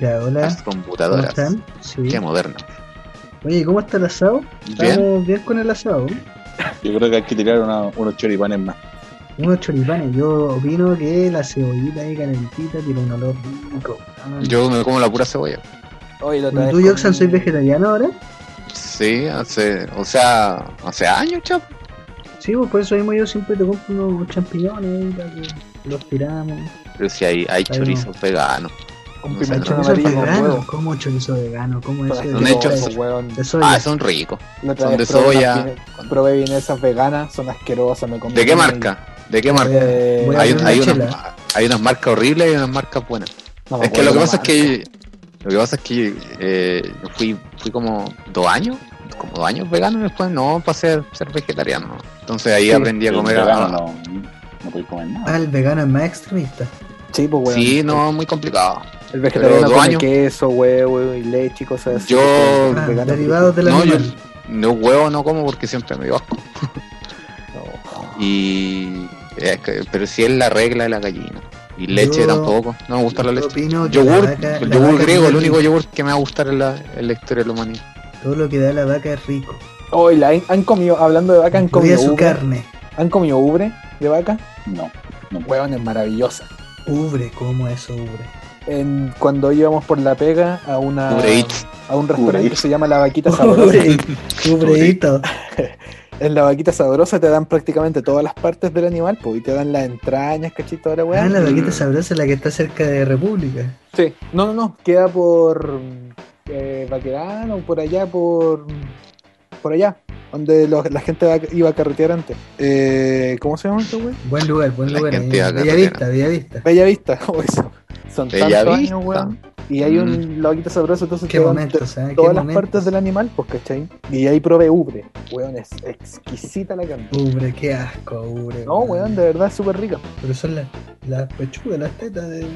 Ya, hola. Las ¿Cómo computadoras. están? Sí. Qué moderno. Oye, ¿cómo está el asado? Bien. Estamos bien con el asado. Yo creo que hay que tirar una- unos choripanes más. Unos choripanes. Yo opino que la cebollita ahí calentita tiene un olor rico. Yo me como la pura cebolla. Hoy la otra ¿Y vez tú, Joxan, soy vegetariano ahora? Sí, hace. O sea, hace años, chap. Sí, pues por eso mismo yo siempre te compro unos champiñones ahí para que los tiramos. Pero si hay, hay chorizos veganos. Con No no. Chorizo amarillo con huevo. ¿Cómo chorizo vegano? ¿Cómo eso? Son hechos- de- soya. Ah, son ricos. Son de soya. Probé vienesas veganas, son asquerosas, me ¿De qué marca? ¿De qué marca? Eh, Hay, hay una unas, hay unas marcas horribles y unas marcas buenas. no Es que lo que pasa es marca. que. Lo que pasa es que eh, fui, fui como dos años, como dos años vegano y después no pasé a ser vegetariano. Entonces ahí Sí, aprendí a comer. vegano a- no, no puedes comer nada. Ah, el vegano es más extremista. Sí, pues weón. Sí, no, muy complicado. El vegetariano dos come años. queso, huevo y leche y cosas así. Yo- Ah, derivados de la No, yo no huevo no como porque siempre me dio asco. Y es que- pero sí es la regla de la gallina. Y leche Yo- tampoco. No me gusta la leche. Yogur, la vaca- el yogur griego, el único yogur que me va a gustar en la, en la historia de la humanidad. Todo lo que da la vaca es rico. Hoy la han comido, hablando de vaca, han comido su ubre. carne. ¿Han comido ubre de vaca? No. no es maravillosa. Ubre, ¿cómo es ubre? En, cuando íbamos por la pega a una a un restaurante que se llama La Vaquita Sabrosa. En La Vaquita Sabrosa te dan prácticamente todas las partes del animal, pues, y te dan las entrañas, cachito, ahora Ah, weón. la Mm. vaquita sabrosa es la que está cerca de República. Sí, no, no, no, queda por eh, Baquedano, por allá, por por allá, donde la gente va- iba a carretear antes. Eh, ¿Cómo se llama este güey? Buen lugar, buen La lugar. Bellavista. Bellavista. Bella Vista, o eso. Son Bella tantos Vista. años, weón. Y hay un La Vaquita Sabrosa, entonces Qué te momentos, ¿eh? Qué todas las momentos. partes del animal, pues, ¿cachai? Y ahí probé ubre. Weón, es exquisita la carne. Ubre, qué asco, ubre. No, weón, de verdad es súper rica. Pero son las, las pechugas, las tetas de.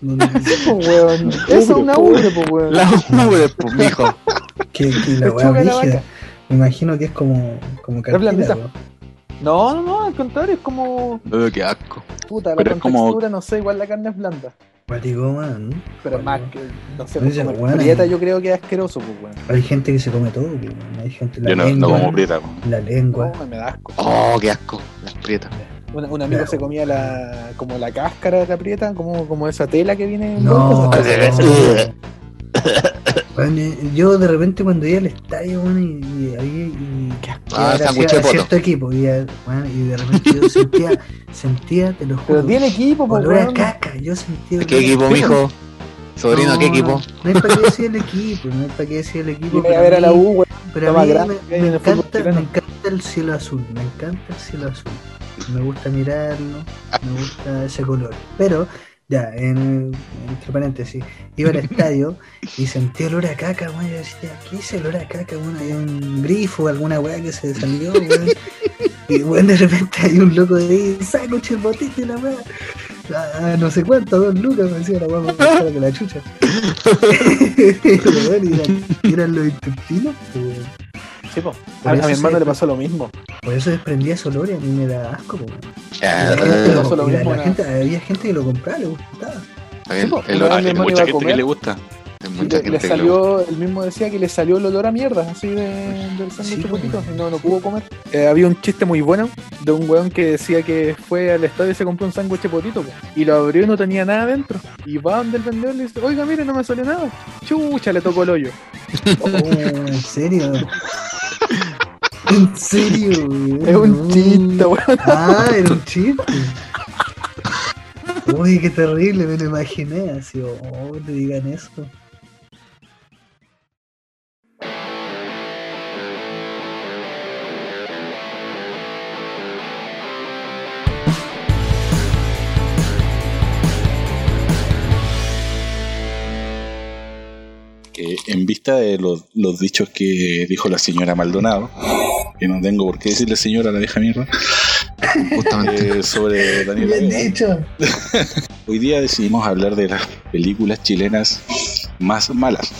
Pues, weón. Eso es una ubre, pues, weón. La ubre, pues, mijo. que, que la la vaca. Me imagino que es como, como cartílago. No, no, no, al contrario, es como. Uh, qué asco. Puta, la Pero es como- textura, no sé, igual la carne es blanda. Cuático, man. Pero es más que, no sé, No pues, comer prieta yo creo que es asqueroso, pues, weón. Hay gente que se come todo, weón. Hay gente la Yo no, lengua. no como prieta. La lengua. No, me da asco. Oh, qué asco. Las prietas. Un, un amigo Claro. se comía la, como la cáscara de la prieta, como, como esa tela que viene en No, Weón, eh, yo de repente cuando iba al estadio, y, y ahí y, que Ah, era hacia- poto. cierto equipo, y, eh, y de repente yo sentía, sentía, te lo juro, Pero tiene equipo, pues, olor a weón. caca, yo sentía ¿Qué olor a equipo, mijo? Sobrino, ¿qué No, equipo? No hay para qué decir el equipo, no hay para qué decir el equipo. Iba a pero ver a la U. Pero a más mí grande me, encanta, me encanta el cielo azul, me encanta el cielo azul. Me gusta mirarlo, me gusta ese color. Pero, ya, en, entre paréntesis, iba al estadio y sentí olor a caca, weón. Yo decía, ¿qué el olor a caca, weón? Hay un grifo, alguna weá que se salió, weón. Y weón, de repente hay un loco de ahí, sándwich el botito y la weá. Ah, no sé cuánto, dos lucas, me decía la weá, más cara que la chucha. Bueno, y eran, los intestinos, pues, weón. Sí, po. A, a mi hermano le pasó lo mismo. Por eso desprendía ese olor y a mí me da asco. po. Y la gente lo- pasó lo y la- mismo, la ¿no? gente- había gente que lo compraba, le gustaba. Bien, Sí, el- Hay mi hermano mucha iba a gente comer. que le gusta. Mucha le, gente salió, él mismo decía que le salió el olor a mierda, así de, del sándwich Sí, y no, no pudo comer. Eh, había un chiste muy bueno de un weón que decía que fue al estadio y se compró un sándwich potito, po, y lo abrió y no tenía nada dentro. Y va donde el vendedor le dice, oiga, mire, no me salió nada. Chucha, le tocó el hoyo. Oh, ¿En serio? ¿En serio? weón? Es un No. chiste, weón. Ah, era un chiste. Uy, qué terrible, me lo imaginé así. Oh, te digan eso. Que en vista de los, los dichos que dijo la señora Maldonado, que no tengo por qué decirle señora a la vieja mierda, Justamente. eh, sobre Daniela Bien dicho. hoy día decidimos hablar de las películas chilenas más malas,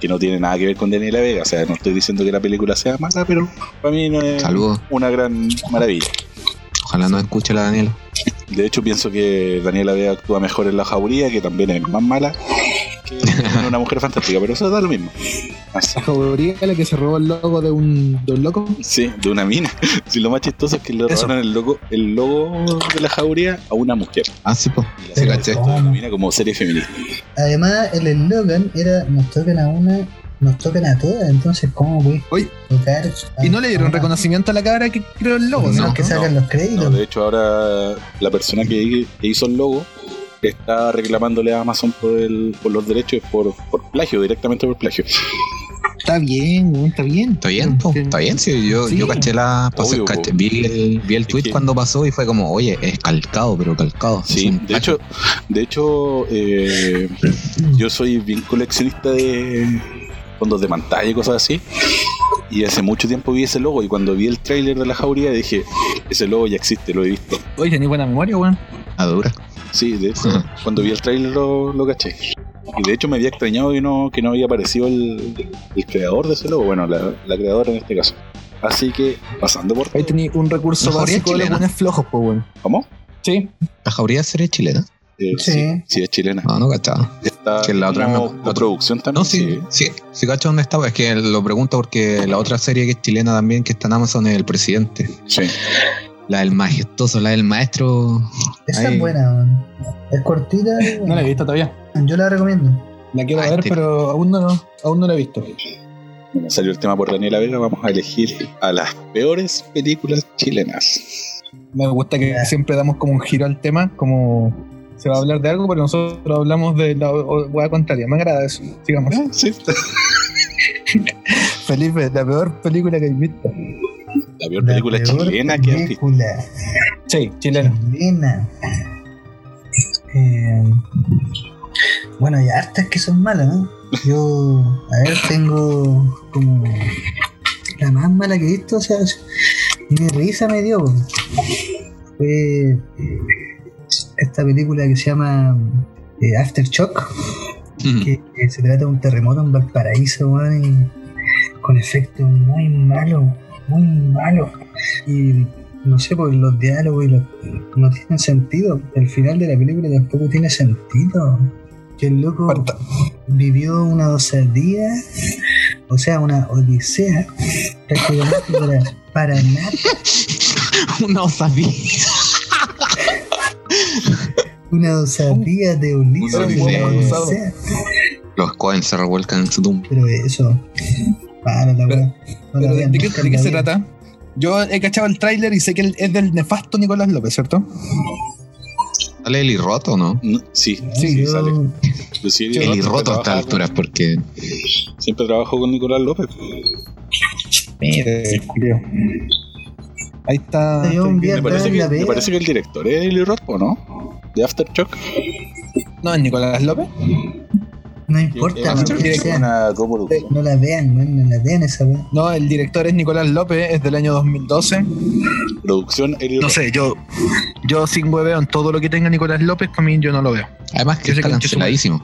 que no tiene nada que ver con Daniela Vega, o sea, no estoy diciendo que la película sea mala, pero para mí no es Saludos. una gran maravilla. Ojalá no escuche la Daniela. De hecho, pienso que Daniela Vega actúa mejor en La Jauría, que también es más mala que en una mujer fantástica, pero eso da lo mismo. Así. La jauría la que se robó el logo de un, de un loco. Sí, de una mina. Sí, lo más chistoso es que le robaron el logo, el logo de la jauría a una mujer. Ah, sí, pues. Y la Sí, serie caché. se denomina como serie feminista. Además, el eslogan era nos tocan a una, nos tocan a todas, entonces ¿cómo voy tocar? y no le dieron reconocimiento a la cabra que creó el logo, No, ¿no? que sacan los créditos. No, de hecho, ahora la persona que, que hizo el logo está reclamándole a Amazon por, el, por los derechos por, por plagio, directamente por plagio. Está bien, está bien. Está bien, po, está bien, sí, yo, Sí. yo caché la, pasé- Obvio, caché- po. vi el, vi el Es tweet que- cuando pasó y fue como, oye, es calcado, pero calcado. Sí, de plagio. hecho, de hecho eh, yo soy bien coleccionista de fondos de pantalla y cosas así. Y hace mucho tiempo vi ese logo y cuando vi el tráiler de la jauría dije, ese logo ya existe, lo he visto. Oye, tenés buena memoria, weón. a dura. Sí, de hecho, cuando vi el tráiler lo, lo caché. Y de hecho me había extrañado que no, que no había aparecido el, el creador de ese logo, bueno, la, la creadora en este caso. Así que, pasando por... Ahí tenés un recurso básico de los buenos flojos, pues, weón. ¿Cómo? Sí. La jauría sería chilena. Eh, Sí. sí. sí, es chilena. No, no cachaba. Está Que la otra como no- coproducción también. No, sí, sí, sí, cacho dónde estaba. Es que lo pregunto porque la otra serie que es chilena también, que está en Amazon, es El Presidente. sí. La del majestuoso, la del maestro. Esa Ahí. es buena, man. es cortita. No la he visto todavía. Yo la recomiendo. La quiero Ah, ver, este- pero aún no, aún no la he visto. Bueno, salió el tema por Daniela Vega, vamos a elegir a las peores películas chilenas. Me gusta que siempre damos como un giro al tema, como se va a hablar de algo, pero nosotros hablamos de la hueá contraria. Me agrada eso. Sigamos. Sí. Felipe, la peor película que he visto. La peor película peor chilena que has visto. Sí, chilena. chilena. Eh, bueno, hay hartas que son malas, ¿no? Yo, a ver, tengo como la más mala que he visto, o sea, ni risa me dio. Fue esta película que se llama eh, Aftershock, que, que se trata de un terremoto en Valparaíso, weón, y con efectos muy malos, muy malos. Y no sé, porque los diálogos y los- no tienen sentido. El final de la película tampoco tiene sentido. Que el loco vivió una osadía, o sea, una odisea, prácticamente para, para nada. Una osadía. Una osadía de Ulises. Los Cohen se revuelcan en su tumba. Pero eso, para la Pero- weá. No ¿de, qué, de se trata? Yo he cachado el tráiler y sé que es del nefasto Nicolás López, ¿cierto? ¿Sale Eli Roto o no? No, Sí, No, sí, yo- sale. Yo sí, Eli siempre Roto a estas alturas, con- porque Siempre trabajo con Nicolás López. Julio. Ahí está. Yo Me parece, que, la me pega. parece que el director es Eli Roth, ¿o no? De Aftershock. No, es Nicolás López. No importa que sea. una. No la vean, man, no la vean esa weá. No, el director es Nicolás López, es del año 2012. Producción Eli No sé, yo, yo sin hueveo en todo lo que tenga Nicolás López, para mí yo no lo veo. además que Ese está canceladísimo.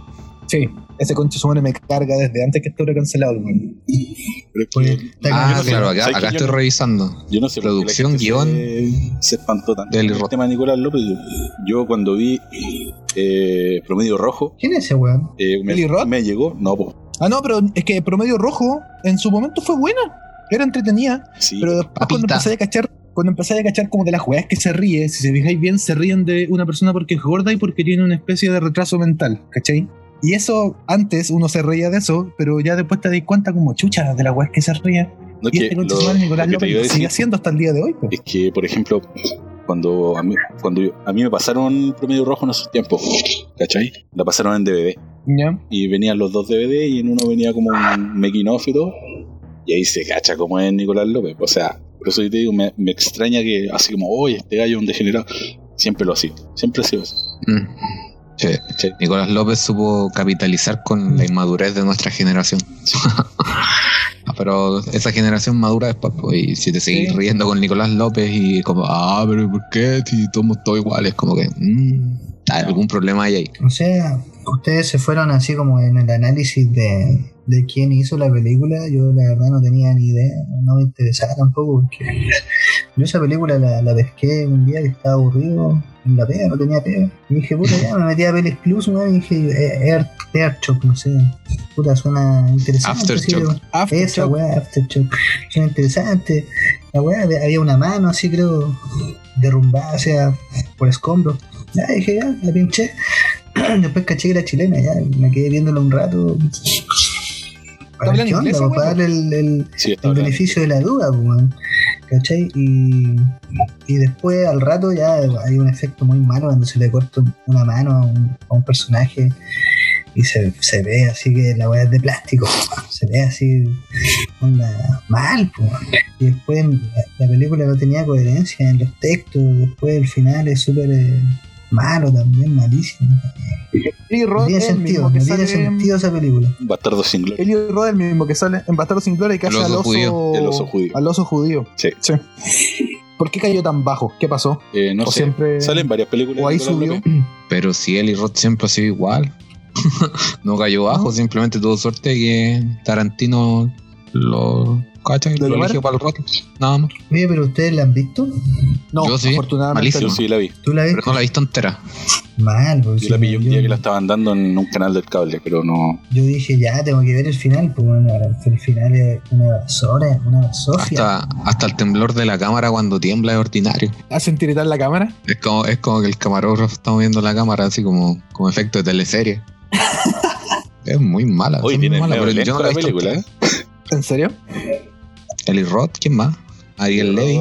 Sí, ese conche su madre me carga desde antes que estuviera cancelado. está Ah, no claro, acá, ¿sabes acá estoy yo revisando. Yo no sé Producción, guion se, se espantó tanto de Eli con el Roth. tema de Nicolás López. Yo, yo cuando vi eh, Promedio Rojo, ¿Quién es ese weón? eh, me, ¿Eli Roth? me llegó. No, pues. Ah, no, pero es que Promedio Rojo en su momento fue buena. Era entretenida. Sí, Pero después cuando empecé a cachar, cuando empecé a cachar como de las weas que se ríe, si se fijáis bien, se ríen de una persona porque es gorda y porque tiene una especie de retraso mental, ¿cachai? Y eso, antes uno se reía de eso, pero ya después te das cuenta como chucha de las weas que se ríe. no, Y que este lo- Nicolás lo López sigue haciendo hasta el día de hoy. es que, por ejemplo, cuando a mí, cuando yo- a mí me pasaron Promedio Rojo en esos tiempos, ¿cachai? La pasaron en DVD. Y venían los dos DVD y en uno venía como un making of y todo. Y ahí se cacha como es Nicolás López. O sea, por eso yo te digo, me, me extraña que así como, oye, este gallo es un degenerado. Siempre lo ha sido. Siempre ha sido así. Mm. Sí. ¿cachai? Nicolás López supo capitalizar con la inmadurez de nuestra generación. Pero esa generación madura después, pues, y si te seguís Sí. riendo con Nicolás López y como, ah, pero ¿por qué? Si somos todos iguales, como que, mm, hay algún problema hay ahí. O sea, ustedes se fueron así como en el análisis de, de quién hizo la película, yo la verdad no tenía ni idea, no me interesaba tampoco, porque yo esa película la, la pesqué un día que estaba aburrido en la pega, no tenía pega. Y dije, puta, ya me metí a Pelis Plus, weón, y dije, eh, Air, Airchock, no sé, puta, suena interesante. Aftershock. Esa weá, Aftershock, suena interesante. La weá, había una mano así, creo, derrumbada, o sea, por escombros. Ya dije, ya, la pinché. Después caché que era chilena, ya me quedé viéndola un rato. Para el, el- Sí, el beneficio de la duda, pues, weón. ¿cachai? Y, y después al rato ya hay un efecto muy malo cuando se le corta una mano a un, a un personaje y se, se ve así que la weá es de plástico, se ve así onda, mal, pues. y después la, la película no tenía coherencia en los textos, después el final es súper eh, malo también, malísimo. Eli No Roth tiene es el sentido, no tiene esa película. Bastardo sin gloria. Eli Roth es el mismo que sale en Bastardo sin Gloria y que El hace al oso. El oso judío. Al oso judío. Sí. ¿Por qué cayó tan bajo? ¿Qué pasó? Eh, no o sé. siempre. Salen varias películas. o ahí subió. Pero si Eli Roth siempre ha sido igual. no cayó bajo, simplemente tuvo suerte que Tarantino lo cacha y ¿Lo eligió para el rato. Nada más. Oye, pero ustedes la han visto? No, Yo sí, afortunadamente malísimo. Yo no. sí la vi. ¿Tú la Pero viste? no la he visto entera. Mal, pues, Yo sí, la pillé un día que la estaban dando en un canal del cable, pero no. Yo dije, ya, tengo que ver el final, pues bueno, el final es una basura, una basofia. Hasta, hasta el temblor de la cámara cuando tiembla es ordinario. ¿Hacen tiritar la cámara? Es como, es como que el camarógrafo está moviendo la cámara así como, como efecto de teleserie. es muy mala. Hoy es muy tiene mala, pero yo no la la he visto película, ¿eh? ¿En serio? Eli Roth, ¿quién más? Ariel Levy.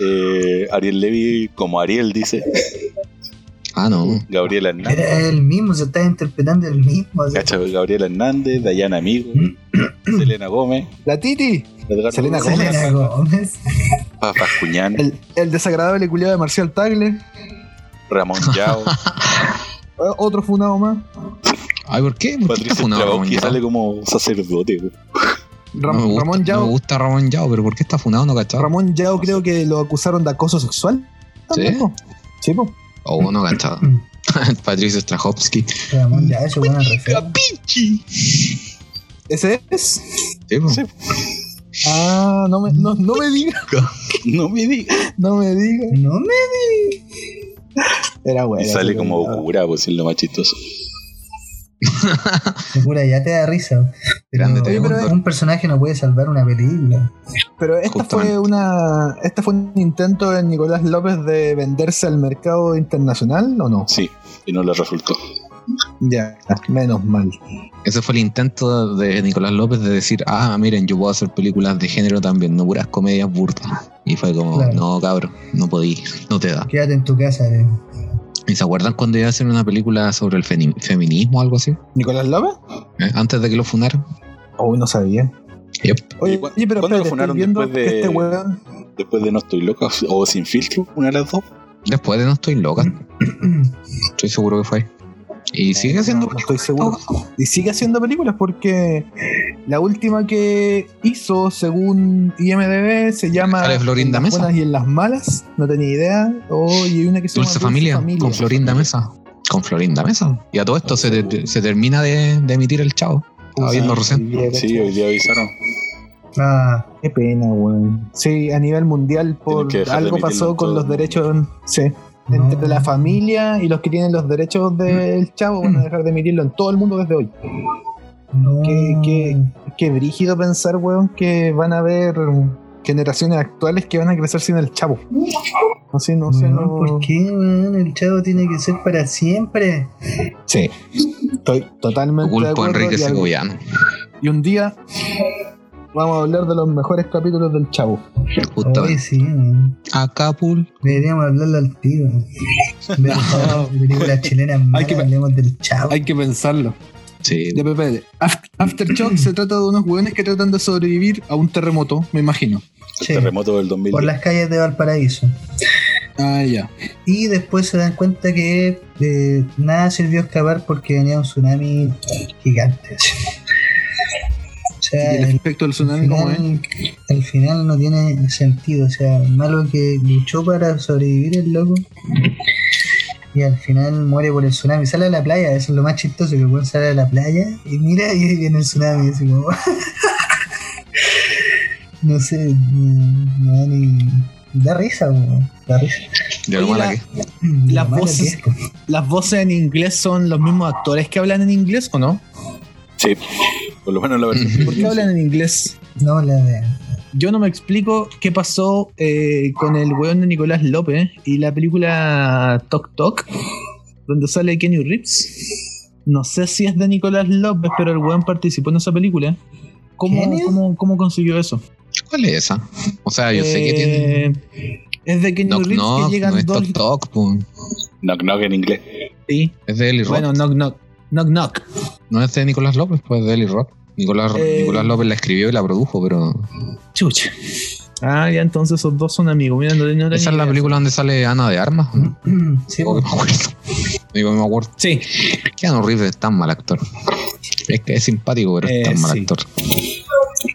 Eh, Ariel Levy, como Ariel dice. Ah, no. Gabriela Hernández. Era el mismo, se estaba interpretando el mismo. o sea, Cacha, Gabriela Hernández, Dayana Amigo, Selena Gómez, La Titi. Selena Gómez, Selena Gómez. Cuñán, El, el desagradable culiado de Marcial Tagle. Ramón Yao, Eh, Otro funado más. Ay, ¿por qué? ¿Por qué está Patricia funado Ramón Yao? sale como sacerdote. Ram- No me gusta, Ramón no Yao. me gusta Ramón Yao, pero ¿por qué está funado? No cachado. Ramón Yao creo que lo acusaron de acoso sexual. ¿Sí? Sí, po. Oh, no cachado. Patricio Strahovski. Ramón, ya, eso buena referencia. ¿Ese es? Sí, po. Sí. Ah, no me, no, no me diga. No me digas. No me diga. No me. Era bueno. Y sale como cura, pues es lo más chistoso. Segura, ya te da risa. Pero, Grande Oye, pero un personaje no puede salvar una película. Pero esta Justamente. fue una. Este fue un intento de Nicolás López de venderse al mercado internacional, ¿o no? Sí, y no le resultó. Ya, menos mal. Ese fue el intento de Nicolás López de decir, ah, miren, yo puedo hacer películas de género también, no puras comedias burdas. Y fue como, Claro. no, cabrón, no podí, no te da. Quédate en tu casa. eh. ¿Y se acuerdan cuando iba a hacer una película sobre el feminismo o algo así? ¿Nicolás López? ¿Eh? Antes de que lo funaran. Oh, no sabía. Yep. Oye, ¿Y cu- oye, pero cuándo lo funaron después de- este weón. Después de No Estoy Loca o Sin Filtro, una de las dos. Después de No Estoy Loca, estoy seguro que fue. Y sigue haciendo No, no estoy seguro. Y sigue haciendo películas porque la última que hizo, según IMDB, se llama Sale Florinda En las Mesa. buenas y en las malas. No tenía idea. Oh, y hay una que se Dulce llama familia, con Florinda Mesa. Con Florinda Mesa. Y a todo esto se, te- se termina de, de emitir el chavo. Estaba viendo recién. Sí, hoy día avisaron. Ah, Qué pena, weón. Sí, a nivel mundial por algo pasó con todo los derechos. Sí. Entre la familia y los que tienen los derechos del chavo van a dejar de emitirlo en todo el mundo desde hoy. no. ¿Qué- qué? Qué brígido pensar, weón, que van a haber generaciones actuales que van a crecer sin el chavo. No sé, no sé. No... ¿Por qué, weón? El chavo tiene que ser para siempre. Sí. Estoy totalmente de Culpo a acuerdo. Enrique y, y un día vamos a hablar de los mejores capítulos del chavo. Oye, Justamente. sí. Acapul. Deberíamos hablarle al tío. De hablar de películas chilenas malas, que- hablemos del chavo. Hay que pensarlo. Sí. Espérate. Af- Aftershock se trata de unos hueones que tratan de sobrevivir a un terremoto, me imagino. El Sí, terremoto del 2000. por las calles de Valparaíso. Ah, ya. Y después se dan cuenta que eh, nada sirvió escapar porque venía un tsunami gigante. Sea, ¿Y el el, efecto del tsunami cómo es? final, el final no tiene sentido. O sea, malo que luchó para sobrevivir el loco. y al final muere por el tsunami. Sale a la playa, eso es lo más chistoso, que pueden salir a la playa y mira y ahí viene el tsunami, así como... no sé, no da ni... Da risa, weón, da risa. De Oye, la- que. Las voces- que es, po. ¿Las voces en inglés son los mismos actores que hablan en inglés o no? Sí, por lo menos la versión. ¿Por qué hablan en inglés? No, la de... Yo no me explico qué pasó eh, con el weón de Nicolás López y la película Tok Tok, donde sale Kenny Reeves. No sé si es de Nicolás López, pero el weón participó en esa película. ¿Cómo, cómo, cómo consiguió eso? ¿Cuál es esa? O sea, yo sé que tiene. Eh, Es de Kenny Knock Reeves Knock, que llegan no es dos. Tok, po. Knock Knock en inglés. Sí. Es de Eli Roth. Bueno, Knock Knock. Knock Knock. No es de Nicolás López, pues es de Eli Roth. Nicolás, Eh. Nicolás López la escribió y la produjo, pero. Chucha. Ah, ya entonces esos dos son amigos. Mira, no, Esa es la película donde sale Ana de Armas. Sí, Digo que me acuerdo. Digo que me acuerdo. Sí. Keanu Reeves es tan mal actor. Es que es simpático, pero Eh, es tan mal sí. actor.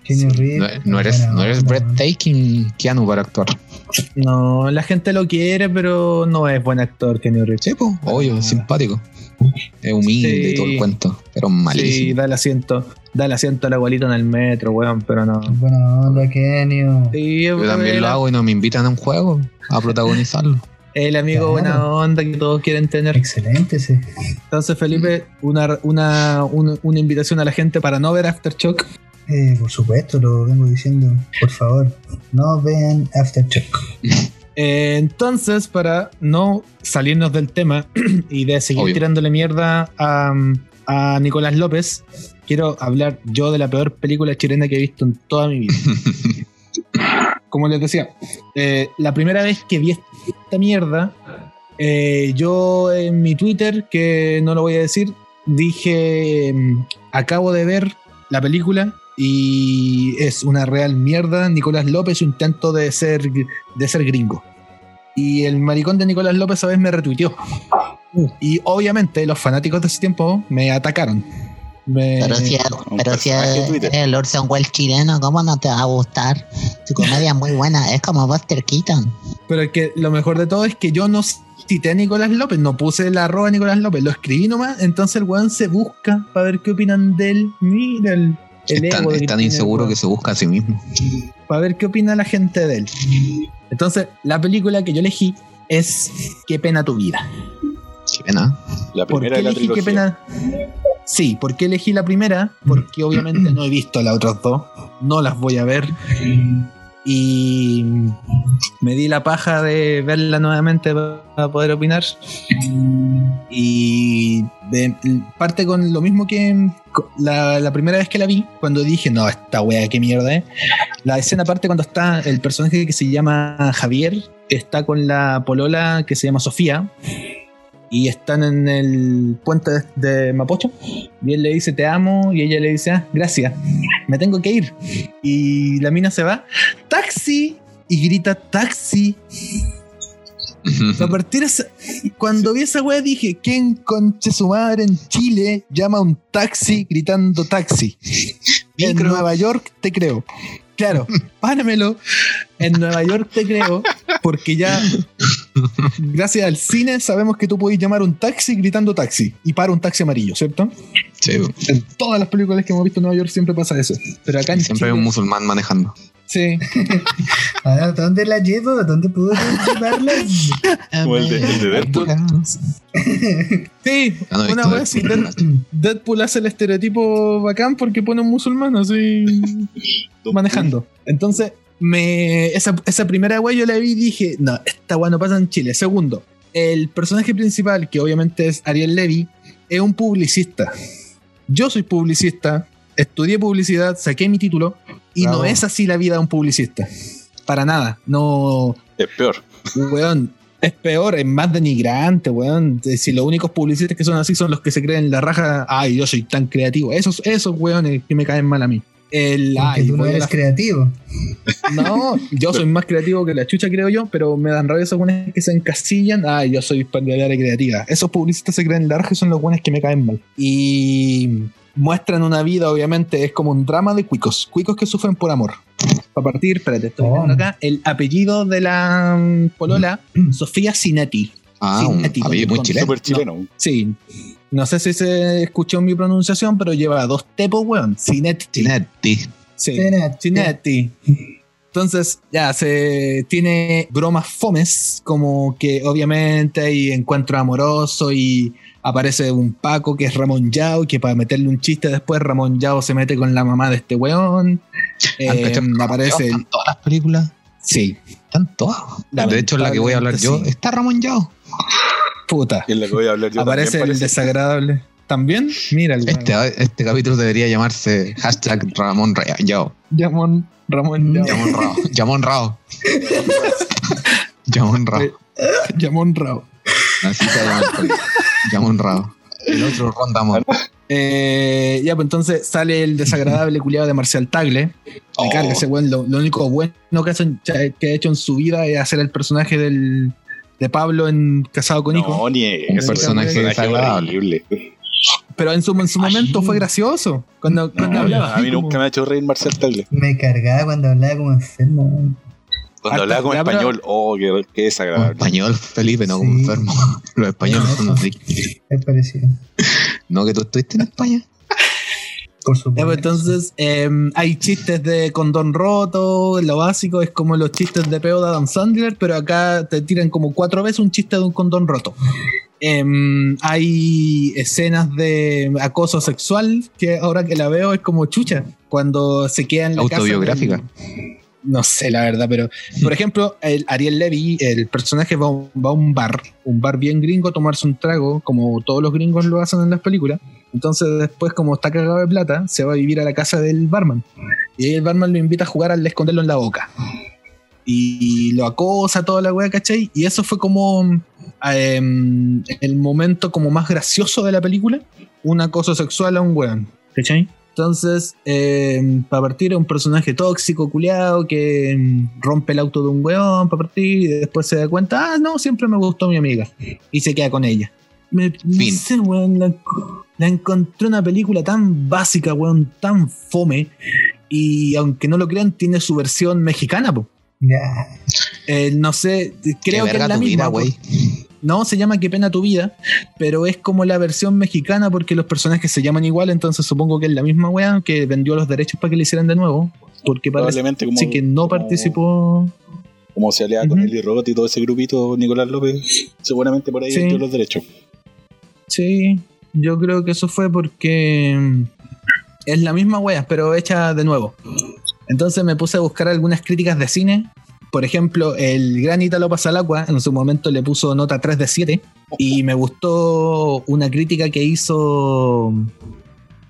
Kenny Reeves, No, no eres, buena no eres breathtaking Keanu para actuar. No, la gente lo quiere, pero no es buen actor Kenny Reeves. Sí, pues, obvio, es simpático. Es humilde Sí. y todo el cuento, pero Sí, malísimo. da el asiento. Da el asiento al abuelito en el metro, weón, pero no. Buena onda. Sí, Yo también lo hago y no me invitan a un juego a protagonizarlo. el amigo Claro. buena onda que todos quieren tener. Excelente, sí. Entonces, Felipe, una, una, una, una invitación a la gente para no ver Aftershock. Eh, por supuesto, lo vengo diciendo. Por favor, no vean Aftershock. Eh, entonces, para no salirnos del tema y de seguir Obvio. tirándole mierda a, a Nicolás López, quiero hablar yo de la peor película chilena que he visto en toda mi vida. Como les decía, eh, la primera vez que vi esta mierda, eh, yo en mi Twitter, que no lo voy a decir, dije, mm, acabo de ver la película y es una real mierda. Nicolás López, su intento de ser, de ser gringo. Y el maricón de Nicolás López a vez me retuiteó. Y obviamente los fanáticos de ese tiempo me atacaron. Me- Pero si, un pero si es el Orson Welles chileno, ¿cómo no te va a gustar? Su comedia es muy buena, es como Buster Keaton. Pero es que lo mejor de todo es que yo no cité a Nicolás López, no puse la arroba Nicolás López, lo escribí nomás, entonces el weón se busca para ver qué opinan de él. Mira el, el Es tan, es el inseguro que se busca a sí mismo. para ver qué opina la gente de él. Entonces, la película que yo elegí es Qué pena tu vida. Qué pena. La ¿Por primera qué de la elegí Qué pena? Sí, ¿por qué elegí la primera? Porque obviamente no he visto las otras dos, no las voy a ver. Y me di la paja de verla nuevamente para poder opinar. Y parte con lo mismo que la, primera vez que la vi, cuando dije, no, esta wea, qué mierda es. La escena parte cuando está el personaje que se llama Javier, está con la polola que se llama Sofía, y están en el puente de, Mapocho, y él le dice te amo, y ella le dice, ah, gracias, me tengo que ir. Y la mina se va, taxi, y grita taxi. A partir de esa- cuando vi esa wea dije, ¿quién conche su madre en Chile llama a un taxi gritando taxi? En Micro. Nueva York te creo. Claro, páramelo. En Nueva York te creo, porque ya, gracias al cine, sabemos que tú puedes llamar a un taxi gritando taxi y para un taxi amarillo, ¿cierto? Sí, En todas las películas que hemos visto en Nueva York siempre pasa eso. Pero acá en siempre hay un musulmán manejando. Sí. A ¿dónde la llevo? ¿Dónde puedo llevarla? Como el de, el de Deadpool. Sí, no una así. Deadpool. Dead- Deadpool hace el estereotipo bacán porque pone un musulmán así manejando. Entonces, me, esa, esa primera wea yo la vi y dije, no, esta wea no pasa en Chile. Segundo, el personaje principal, que obviamente es Ariel Levy, es un publicista. Yo soy publicista, estudié publicidad, saqué mi título y Bravo. no es así la vida de un publicista. Para nada. No, Es peor. Weón, es peor, es más denigrante, weón. Si los únicos publicistas que son así son los que se creen la raja, ay, yo soy tan creativo. Esos, esos weones que me caen mal a mí. El, Porque ay, tú no eres la- creativo. no, yo soy más creativo que la chucha, creo yo, pero me dan rabia esos weones que se encasillan. Ay, yo soy pandillera creativa. Esos publicistas se creen la raja y son los weones que me caen mal. Y muestran una vida, obviamente, es como un drama de cuicos. Cuicos que sufren por amor. Para partir, espérate, estoy Oh. viendo acá el apellido de la mm, polola, Sofía Cinetti. Ah, un Cinético, apellido muy chileno. Sí. No sé si se escuchó mi pronunciación, pero lleva dos tepos, weón. Cinetti. Cinetti. Sí. Cinetti. Entonces, ya, se tiene bromas fomes, como que obviamente hay encuentro amoroso y aparece un Paco que es Ramón Yao, que para meterle un chiste después Ramón Yao se mete con la mamá de este weón. ¿Han Eh, cachado que aparece... Están todas las películas. Sí, Están todas. De hecho, la que voy a hablar yo sí. está Ramón Yao. Puta. Y es la que voy a hablar yo Aparece también, el desagradable. ¿También? Mira el. Este, este capítulo debería llamarse hashtag Ramón Ra- Yao. Ramón, Ramón Yao. Llamón Rao. Llamón Rao. Llamón Rao. Ramón Rao. Así se llama Rao. El otro Rondamón. Eh, ya, pues entonces sale el desagradable culiado de Marcial Tagle. Me Oh. carga ese weón. Lo, lo único bueno que ha hecho en su vida es hacer el personaje del, de Pablo en Casado con Hijo. No, ni Un personaje es desagradable. horrible. Pero en su, en su momento fue gracioso. Cuando, cuando hablaba. a mí nunca como- me ha hecho reír Marcial Tagle. Me cargaba cuando hablaba como enfermo. Cuando hablaba como español, oh, qué, qué Como desagradable. español, Felipe, no como Sí. enfermo. Los españoles son así. Es parecido. No, que tú estuviste en España. Por Ya, supuesto. pues entonces eh, hay chistes de condón roto, lo básico es como los chistes de peo de Adam Sandler, pero acá te tiran como cuatro veces un chiste de un condón roto. Em, hay escenas de acoso sexual que ahora que la veo es como chucha, cuando se queda en la casa Autobiográfica. del- no sé la verdad, pero por ejemplo, el Ariel Levy, el personaje va, a un- va a un bar, un bar bien gringo, a tomarse un trago, como todos los gringos lo hacen en las películas. Entonces después, como está cagado de plata, se va a vivir a la casa del barman. Y ahí el barman lo invita a jugar al esconderlo en la boca. Y lo acosa toda la wea, ¿cachai? Y eso fue como em, el momento como más gracioso de la película. Un acoso sexual a un weón, ¿cachai? Entonces, para partir, es un personaje tóxico, culiado, que em, rompe el auto de un weón para partir y después se da cuenta, ah, no, siempre me gustó mi amiga. Y se queda con ella. Me, no sé, weón, la, la encontré una película tan básica, weón, tan fome. Y aunque no lo crean, tiene su versión mexicana, po. Ya. Eh, no sé, creo que es la misma. vida. No, se llama Qué pena tu vida, pero es como la versión mexicana porque los personajes se llaman igual, entonces supongo que es la misma wea que vendió los derechos para que le hicieran de nuevo. Porque parece Probablemente como, sí que no como- participó. Como se aliaba con Ujú. Eli Robot y todo ese grupito, Nicolás López, seguramente por ahí Sí. vendió los derechos. Sí, yo creo que eso fue porque mm, es la misma wea, pero hecha de nuevo. Entonces me puse a buscar algunas críticas de cine. Por ejemplo, el gran Italo Pasalacqua en su momento le puso nota 3 de 7. Y me gustó una crítica que hizo.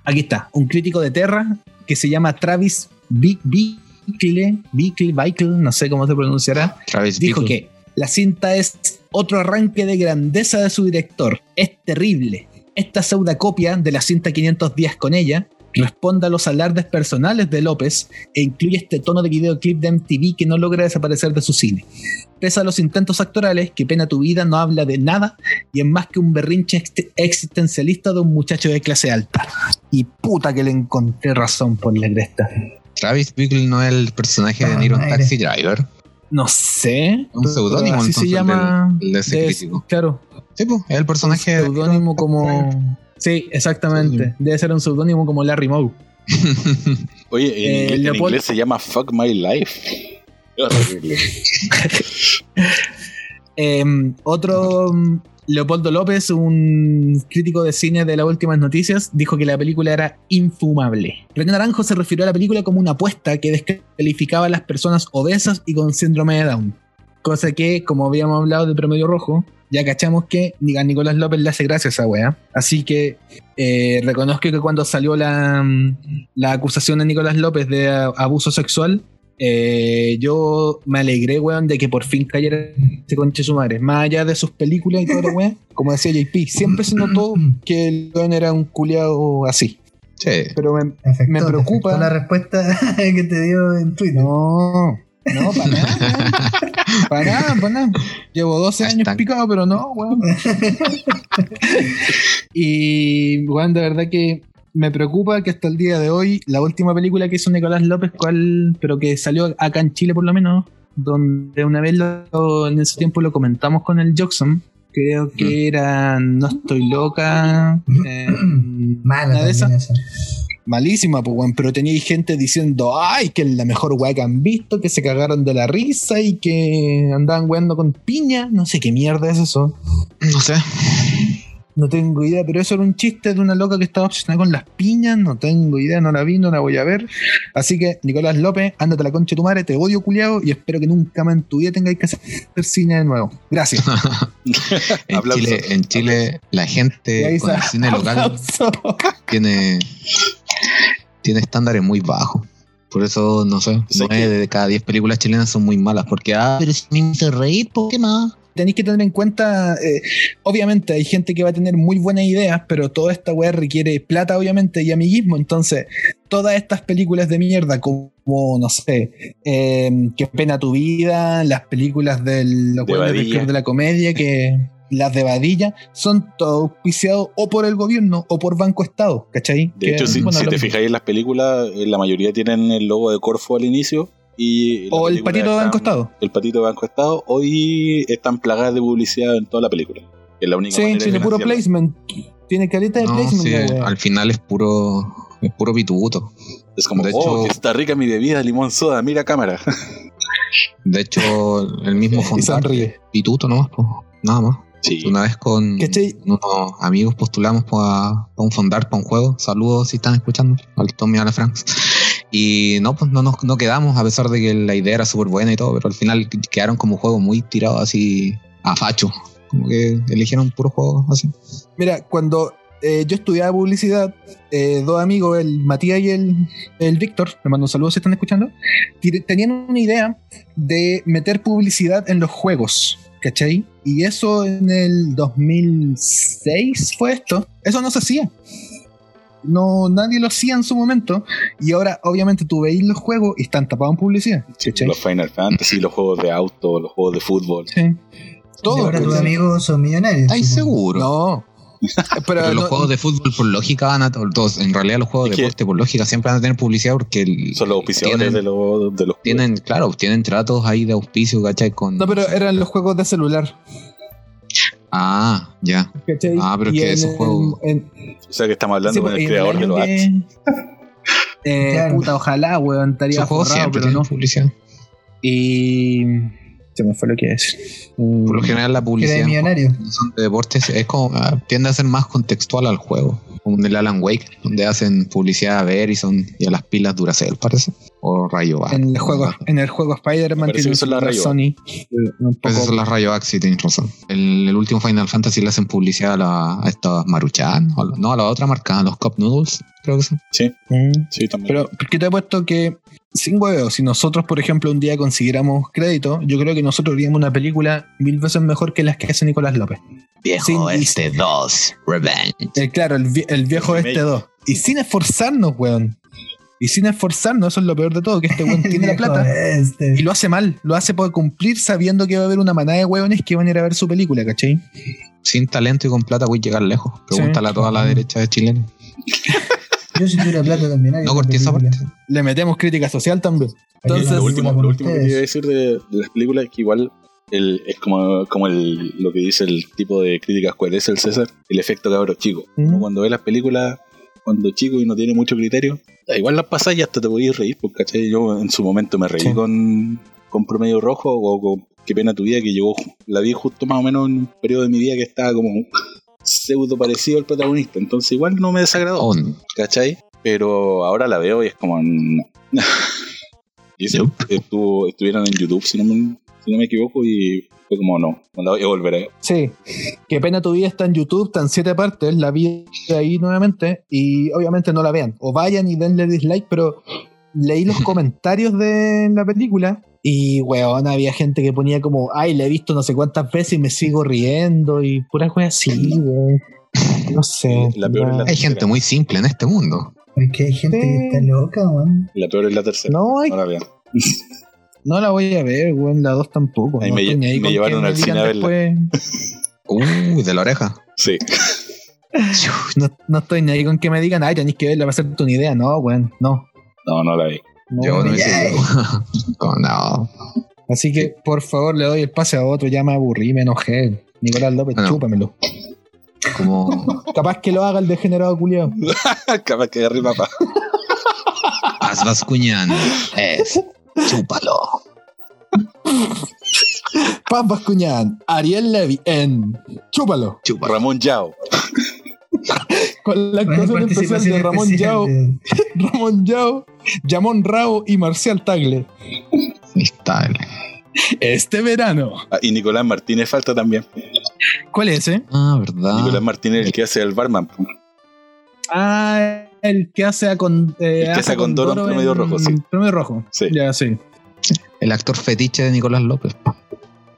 Aquí está, un crítico de Terra que se llama Travis Bi- Bickle, Bickle, Bickle, no sé cómo se pronunciará Travis dijo Bickle. que la cinta es otro arranque de grandeza de su director. Es terrible. Esta pseudacopia de la cinta 500 días con ella responde a los alardes personales de López e incluye este tono de videoclip de MTV que no logra desaparecer de su cine. Pese a los intentos actorales, que pena tu vida no habla de nada y es más que un berrinche ex- existencialista de un muchacho de clase alta. Y puta que le encontré razón por la cresta. Travis Bickle no es el personaje de madre. Taxi Driver. No sé. Un seudónimo, Así se entonces, llama. de ese de- crítico. claro. Sí, pues, es el personaje de seudónimo como. Sí, exactamente. Debe ser un seudónimo como Larry Moe. Oye, en, Eh, inglés, en Leopoldo- inglés se llama Fuck My Life. Eh, otro. mm, Leopoldo López, un crítico de cine de las últimas noticias, dijo que la película era infumable. René Naranjo se refirió a la película como una apuesta que descalificaba a las personas obesas y con síndrome de Down. Cosa que, como habíamos hablado de promedio rojo, ya cachamos que ni a Nicolás López le hace gracia a esa wea. Así que eh, reconozco que cuando salió la, la acusación de Nicolás López de a- abuso sexual, eh, yo me alegré, weón, de que por fin cayera este conche su madre. Más allá de sus películas y todo weón, como decía JP, siempre se notó que el weón era un culiado así. Sí. Pero me, Afectó, Me preocupa. la respuesta que te dio en Twitter. no, no, para nada. Para nada, para nada. Llevo 12 años picado, pero no, weón. y, weón, de verdad que me preocupa que hasta el día de hoy, la última película que hizo Nicolás López, cual, pero que salió acá en Chile por lo menos, donde una vez lo- en ese tiempo lo comentamos con el Jackson, Creo que era No estoy loca. eh, Mala una de esas. Malísima, pues, weón. Pero tenía gente diciendo, ay, que es la mejor weá que han visto, que se cagaron de la risa y que andaban weando con piña. No sé qué mierda es eso. No sé. No tengo idea, pero eso era un chiste de una loca que estaba obsesionada con las piñas. No tengo idea, no la vi, no la voy a ver. Así que, Nicolás López, ándate a la concha de tu madre, te odio, culiao, y espero que nunca más en tu vida tengáis que hacer cine de nuevo. Gracias. En. Chile, en Chile la gente con el cine local tiene, tiene estándares muy bajos. Por eso, no sé, de cada 10 películas chilenas son muy malas. Porque, ah, Pero si me hizo reír, ¿por qué más? Tenéis que tener en cuenta, eh, obviamente hay gente que va a tener muy buenas ideas, pero toda esta weá requiere plata, obviamente, y amiguismo. Entonces, todas estas películas de mierda, como, no sé, eh, Qué pena tu vida, las películas del, De del. Club de la Comedia, que las de Badilla, son todo auspiciados o por el gobierno o por Banco Estado, ¿cachai? De Que, hecho, si, bueno, si lo te fijáis en las películas, eh, la mayoría tienen el logo de Corfo al inicio. Y O el patito de Banco Estado. El patito de Banco Estado. Hoy están plagadas de publicidad en toda la película. Es la única Sí, manera de tiene puro placement. Tiene caleta de no, placement. sí, al final es puro, es puro pituto. Es como, De oh, hecho- está rica mi bebida, limón soda, mira cámara. De hecho, el mismo sonríe. pituto nomás, pues, nada más. Sí. Una vez con ¿Cachai? unos amigos postulamos para un fondar, para un juego. Saludos si están escuchando, al Tommy a la Franks. Y no, pues no nos no quedamos, a pesar de que la idea era súper buena y todo, pero al final quedaron como juegos muy tirados así a facho. Como que eligieron puro juego así. Mira, cuando eh, yo estudiaba publicidad, eh, dos amigos, el Matías y el, el Víctor, le mando un saludo si están escuchando, tenían una idea de meter publicidad en los juegos, ¿cachai? Y eso en el 2006 fue esto. Eso no se hacía. No, nadie lo hacía en su momento. Y ahora, obviamente, tú veis los juegos y están tapados en publicidad. Los Final Fantasy, los juegos de auto, los juegos de fútbol. Sí. Todo, ahora tus amigos son millonarios. ¿Estáis supongo. seguro? No. Pero, Pero los no- juegos de fútbol por lógica van a todos, en realidad los juegos de deporte por lógica siempre van a tener publicidad porque el- Son los auspiciadores Tienen- de, los de los tienen, claro, tienen tratos ahí de auspicio, ¿cachai? Con, no, pero eran los juegos de celular. Ah, ya. ¿cachai? Ah, pero Y que en- esos juegos- en- O sea que estamos hablando Sí, con pues, el en creador de los ads. Eh, Claro. Puta, ojalá, weón, estaría Esos juegos forrado, siempre pero tienen no. publicidad. Y. Se me fue lo que es. Mm, Por lo general la publicidad millonario. de deportes es como ah, tiende a ser más contextual al juego. Como en el Alan Wake, donde hacen publicidad a Verizon y a las pilas Duracell, parece. O Rayo Vac. En el juego, en el juego Spider-Man tiene son las. Sony. Esas son las Rayo sí, tienes razón. El, el último Final Fantasy le hacen publicidad a, la, a estas Maruchan, o a la- no, a la otra marca, a los Cup Noodles, creo que son. Sí, Mm. sí, también. Pero, ¿qué te he puesto que, sin huevo, si nosotros, por ejemplo, un día consiguiéramos crédito, yo creo que nosotros haríamos una película mil veces mejor que las que hace Nicolás López. Viejo Sin- Este 2, Revenge. Eh, claro, el, vie- el viejo este 2. Y sin esforzarnos, weón. Y sin esforzarnos, eso es lo peor de todo, que este weón tiene la plata. Este. Y lo hace mal, lo hace por cumplir sabiendo que va a haber una manada de hueones que van a ir a ver su película, ¿cachai? Sin talento y con plata voy a llegar lejos. Pregúntale a toda la derecha de Chile. Yo si tuviera plata también. No corté esa parte. Le metemos crítica social también. Entonces, lo último, lo último que quería decir de, de las películas es que igual el, es como, como el, lo que dice el tipo de críticas cuál es el César, el efecto cabro chico. Mm. Uno cuando ve las películas, cuando chico y no tiene mucho criterio, igual las pasas y hasta te podías reír, porque ¿cachai? yo en su momento me reí Sí. con, con Promedio Rojo o con Qué pena tu vida, que llegó, la vi justo más o menos en un periodo de mi vida que estaba como pseudo parecido al protagonista, entonces igual no me desagradó. Oh, ¿cachai? Pero ahora la veo y es como. no. y eso estuvo, estuvieron en YouTube, si no, me, si no me equivoco, y fue como no, no la voy a volver a ver. Sí, qué pena tu vida está en YouTube, está en siete partes, la vi ahí nuevamente y obviamente no la vean. O vayan y denle dislike, pero leí los comentarios de la película y, weón, había gente que ponía como, ay, la he visto no sé cuántas veces y me sigo riendo y pura cosa así, weón. No sé. La peor es la- hay gente muy simple en este mundo. Es que hay gente que está loca, man. La peor es la tercera. No, hay- No la vean. no la voy a ver, weón, la dos tampoco. Ahí no me me llevaron me al cine a verla. después- Uy, de la oreja. Sí. No, no estoy ni ahí con que me digan, ay, tenéis que verla para hacerte una idea. No, weón, no. No, no la vi. No, Yo no hice Como, no. Así que, por favor, le doy el pase a otro. Ya me aburrí, me enojé. Nicolás López, Bueno. chúpamelo. Como Capaz que lo haga el degenerado culiado. Capaz que agarre papá. Paz Bascuñán es chúpalo. Paz Bascuñán, Ariel Levy en Chúpalo. Chúpalo. Ramón Yao. Con la actuación especial de Ramón Yao, de- Ramón Yao, Yamón Rao y Marcial Tagle. El- Este verano. Ah, y Nicolás Martínez falta también. ¿Cuál es ese? Ah, verdad. Nicolás Martínez es el que hace el barman. Ah, el que hace a con. eh, El que hace a Condoro en Promedio Rojo, sí. Promedio Rojo. Sí. Ya, sí. El actor fetiche de Nicolás López.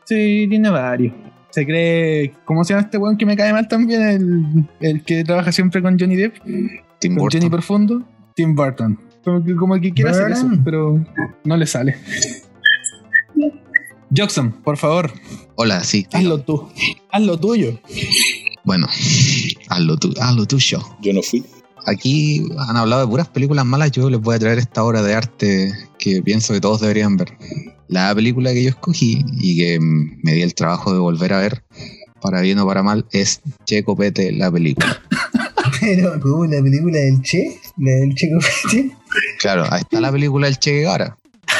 Sí, tiene varios. Se cree. ¿Cómo se llama este weón que me cae mal también? El, el que trabaja siempre con Johnny Depp. Tim Con Burton. Johnny Profundo. Tim Burton. Como que, como que quiere hacer eso, pero no le sale. Jackson, por favor, Hola, sí. hazlo tú. Haz lo tuyo. Bueno, hazlo tú, hazlo tuyo. Yo no fui. Aquí han hablado de puras películas malas. Yo les voy a traer esta obra de arte que pienso que todos deberían ver. La película que yo escogí y que mm, me di el trabajo de volver a ver, para bien o para mal, es Checo Pete, la película. Pero, ¿cómo? ¿La película del Che? ¿La del Che Copete? Claro, ahí está la película El Che Guevara.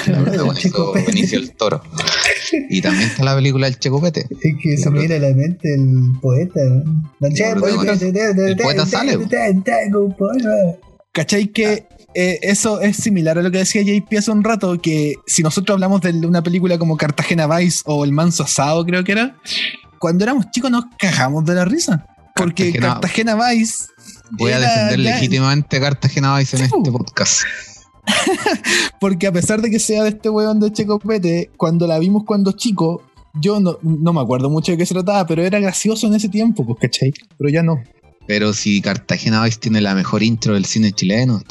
La Copete. Benicio el Toro. Y también está la película El Checo Pete. Es que se me viene a la mente el poeta. El poeta sale. ¿Cachai que eh, eso es similar a lo que decía JP hace un rato? Que si nosotros hablamos de una película como Cartagena Vice o El Manso Asado, creo que era, cuando éramos chicos nos cagamos de la risa. Porque Cartagena- Cartagena, Vice. Voy a defender legítimamente Cartagena Vice en este podcast. Porque a pesar de que sea de este weón de Checopete, cuando la vimos cuando chico, yo no, me acuerdo mucho de qué se trataba, pero era gracioso en ese tiempo, pues, ¿cachai? Pero ya no. Pero si Cartagena Vice tiene la mejor intro del cine chileno.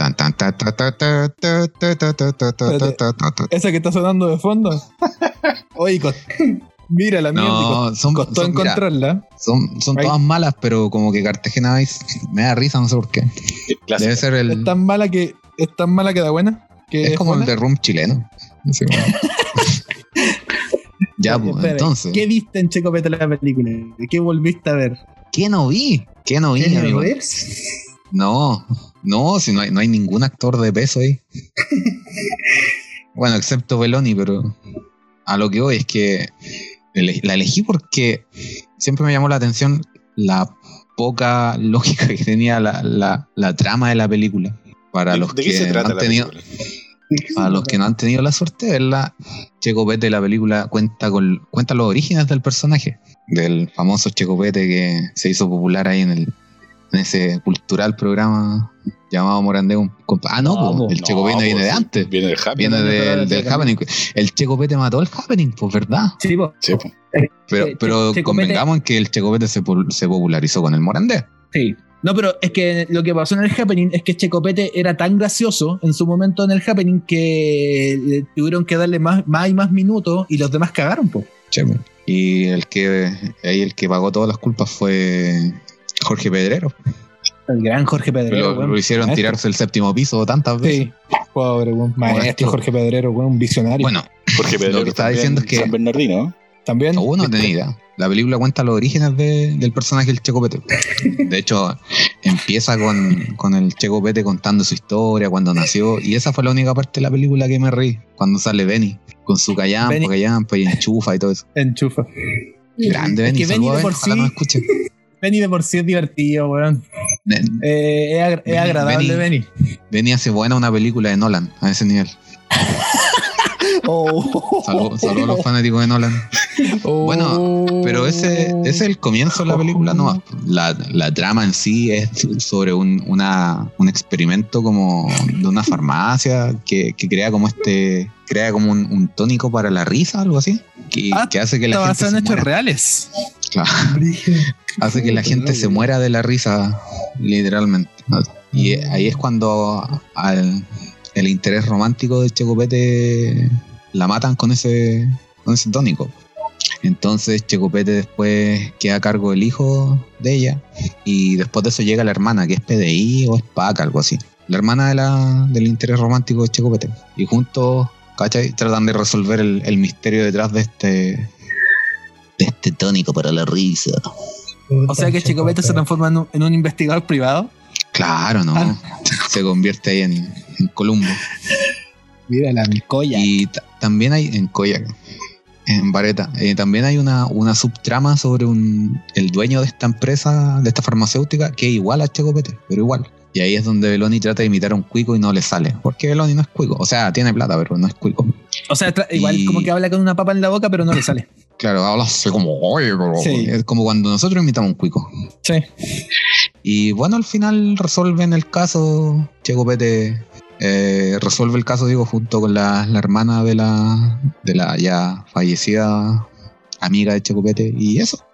Esa que está sonando de fondo. Oye, Mira la mierda, son, costó encontrarla. Son, todas malas, pero como que Cartagena Vice me da risa, no sé por qué. Debe ser el... Es tan mala que es tan mala que da buena. Que Es como el de Room chileno. No sé cómo. ya, pues, entonces. ¿Qué viste en Checopete la película? ¿Qué volviste a ver? ¿Qué no vi? ¿Qué no vi, ¿Kenny amigo? No, no, si no hay, no hay ningún actor de peso ahí. bueno, excepto Beloni, pero a lo que voy es que la elegí porque siempre me llamó la atención la poca lógica que tenía la, la- la trama de la película. Para ¿De- los ¿De qué que se no trata han tenido, para los que no han tenido la suerte de verla, Checo Pete, la película, cuenta con cuenta los orígenes del personaje, del famoso Checo Pete que se hizo popular ahí en el en ese cultural programa llamado Morandeo. Ah, no, No, po, el Checo No, Pete viene pues, de antes. Viene del Happy. Viene Viene de del, happening. El Checo Pete mató el happening, pues, ¿verdad? Sí, po. Sí, po. Pero, Che- pero convengamos en que el Checo Pete se, se popularizó con el Morandé. Sí. No, pero es que lo que pasó en el Happening es que Checopete era tan gracioso en su momento en el Happening que le tuvieron que darle más, más y más minutos y los demás cagaron, po. Che. Y el que ahí el que pagó todas las culpas fue Jorge Pedrero. El gran Jorge Pedrero. Lo, lo hicieron Maestro. tirarse el séptimo piso tantas veces. Sí. Pobre, weón. Maestro Maestro. Jorge Pedrero, weón, un visionario. Bueno, Jorge Pedro. Lo que estaba diciendo es que- San Bernardino, ¿no? también. uno no tenía idea. La película cuenta los orígenes de- del personaje del Checo Pete. De hecho, empieza con, con el Checo Pete contando su historia, cuando nació. Y esa fue la única parte de la película que me reí. Cuando sale Benny, con su callampa, Benny. callampa y enchufa y todo eso. Enchufa. Grande Es Benny, que Benny de por sí- nos escuche. Benny de por sí es divertido, weón. Ben- Eh, es, agra- es agradable, Benny. Benny. Benny hace buena una película de Nolan, a ese nivel. Oh. Saludos saludos a los fanáticos de Nolan. Bueno, Pero ese, ese es el comienzo de la película, no. La, la trama en sí es sobre un, una, un experimento como de una farmacia que, que crea como este, crea como un, un tónico para la risa, algo así, que, Ah, que hace que la gente se hechos muera. reales. Claro, hace que la gente se muera de la risa, literalmente. Y ahí es cuando al, el interés romántico de Checopete la matan con ese, con ese tónico. Entonces Checopete después queda a cargo del hijo de ella y después de eso llega la hermana, que es PDI o es PAC, algo así. La hermana de la, del interés romántico de Checopete. Y juntos, ¿cachai? Tratan de resolver el, el misterio detrás de este de este tónico para la risa. O sea que Checopete se transforma en un, en un investigador privado. Claro, no. Ah. Se convierte ahí en, en Columbo. Mira la Micoya. Y ta- también hay en Koyak, en Vareta, eh, también hay una, una subtrama sobre un, el dueño de esta empresa, de esta farmacéutica, que es igual a Checopete, pero igual. Y ahí es donde Beloni trata de imitar a un cuico y no le sale. Porque Beloni no es cuico. O sea, tiene plata, pero no es cuico. O sea, igual Y- como que habla con una papa en la boca, pero no le sale. Claro, habla así como, oye, pero-". Sí. es como cuando nosotros imitamos a un cuico. Sí. Y bueno, al final resuelven el caso. Checopete eh, resuelve el caso, digo, junto con la, la hermana de la, de la ya fallecida amiga de Checopete. Y eso.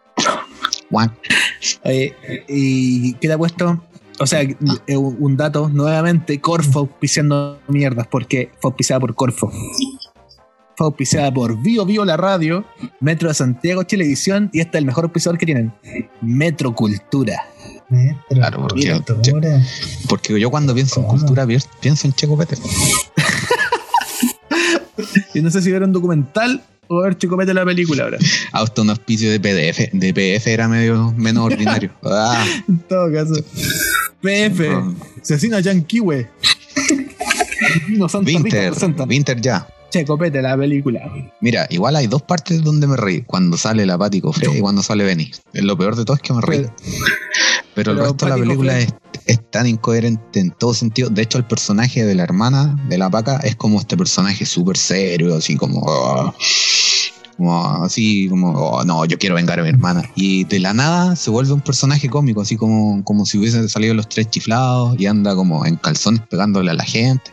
Oye, ¿y qué te ha puesto? O sea, eh, un dato, nuevamente, Corfo auspiciando mierdas, porque fue auspiciada por Corfo. Fue auspiciada por Bio Bio la radio, Metro de Santiago Televisión, y este es el mejor auspiciador que tienen, Metro Claro, porque, Cultura. porque yo cuando pienso en cultura pienso en Checopete. Y no sé si ver un documental o ver Chicopete la película ahora. Hasta un auspicio de PDF. De PF era medio menos ordinario. Ah, En todo caso. PF, asesina Rita Winter. Winter ya. Checopete la película. Mira, igual hay dos partes donde me reí. Cuando sale la Pati Cofre y cuando sale Benny. Lo peor de todo es que me reí. Pero- Pero, el resto de la película es, es tan incoherente en todo sentido. De hecho, el personaje de la hermana de la paca es como este personaje súper serio, así como. "Oh", como así, como, "Oh, no, yo quiero vengar a mi hermana. Y de la nada se vuelve un personaje cómico, así como, como si hubiesen salido los tres chiflados y anda como en calzones pegándole a la gente.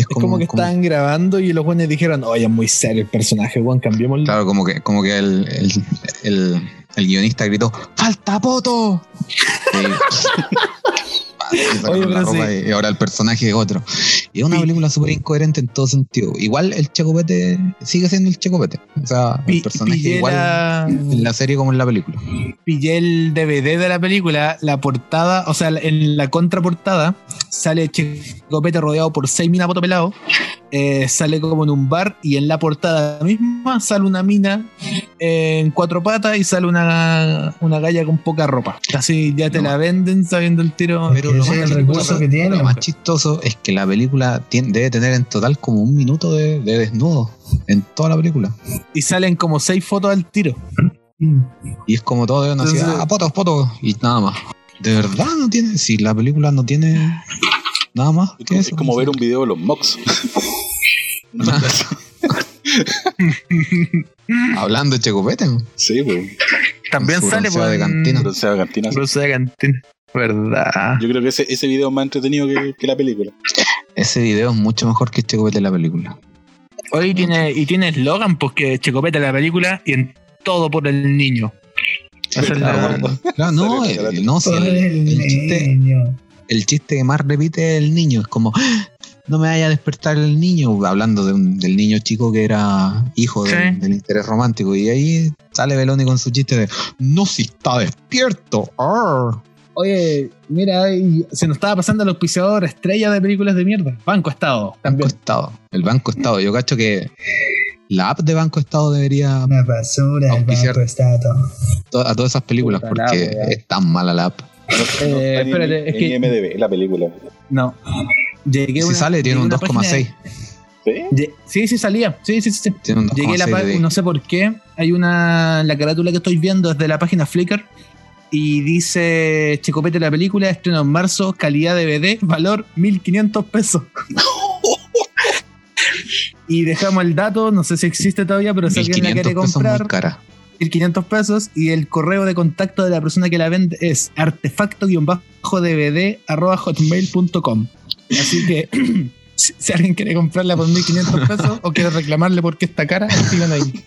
Es como, que estaban grabando y los buenos dijeron, oye, es muy serio el personaje, Juan, cambiémoslo. Claro, como que, como que el, el, el- el guionista gritó, ¡Falta poto! Y, y sacaron Oye, la pero ropa sí. y ahora el personaje es otro. Y es una película súper incoherente en todo sentido. Igual el Checopete sigue siendo el Checopete. O sea, el personaje igual la- en la serie como en la película. pillé el DVD de la película, la portada, o sea, en la contraportada sale Checopete rodeado por seis minas potopelados. Eh, sale como en un bar y en la portada misma sale una mina eh, en cuatro patas y sale una, una galla con poca ropa. Así ya te No. la venden sabiendo el tiro. Pero lo más, el recurso que tiene. lo más chistoso es que la película tiene- debe tener en total como un minuto de, de desnudo en toda la película. Y salen como seis fotos al tiro. Y es como todo de una Entonces- ciudad, ah, fotos, fotos, y nada más. De verdad no tiene, si la película no tiene nada más Es que como, eso. es como ver un video de los Mox. Hablando de Checopete, sí, pues. También sale por de cantina. De cantina. Bronceado de cantina. ¿Verdad? Yo creo que ese, ese video es más entretenido que, que la película. ese video es mucho mejor que Checopete la película. Hoy tiene, y tiene eslogan, pues que Checopete la película y en todo por el niño. Esa es la- Claro, claro, no, eh, no, sí, Por el, el el chiste, niño. El chiste que más repite el niño es como "Ah, no me vaya a despertar el niño, hablando de un- del niño chico que era hijo del- Sí. del interés romántico. Y ahí sale Beloni con su chiste de no si está despierto. arr". Oye, mira, se nos estaba pasando el auspiciador estrella de películas de mierda. Banco Estado. Banco. Estado. El Banco Estado. Yo cacho que la app de Banco Estado debería Una basura, el Auspiciar. banco to- a todas esas películas Puta porque es tan mala la app. No, no en- espérate, es en que- IMDb, la película. No. Llegué Si una- sale, tiene un una 2,6. ¿Sí? Sí, sí, salía. Sí, sí, sí. sí. Tiene un Llegué a la 2,6 página, no sé por qué. Hay una. La carátula que estoy viendo es de la página Flickr. Y dice Checopete la película, estreno en marzo, calidad DVD, valor 1500 pesos. y dejamos el dato, no sé si existe todavía, pero si alguien la 1500 quiere pesos muy comprar, cara. 1500 pesos. Y el correo de contacto de la persona que la vende es artefacto-dvd arroba hotmail.com. Así que si, si alguien quiere comprarla por 1500 pesos o quiere reclamarle porque está cara, escriban ahí.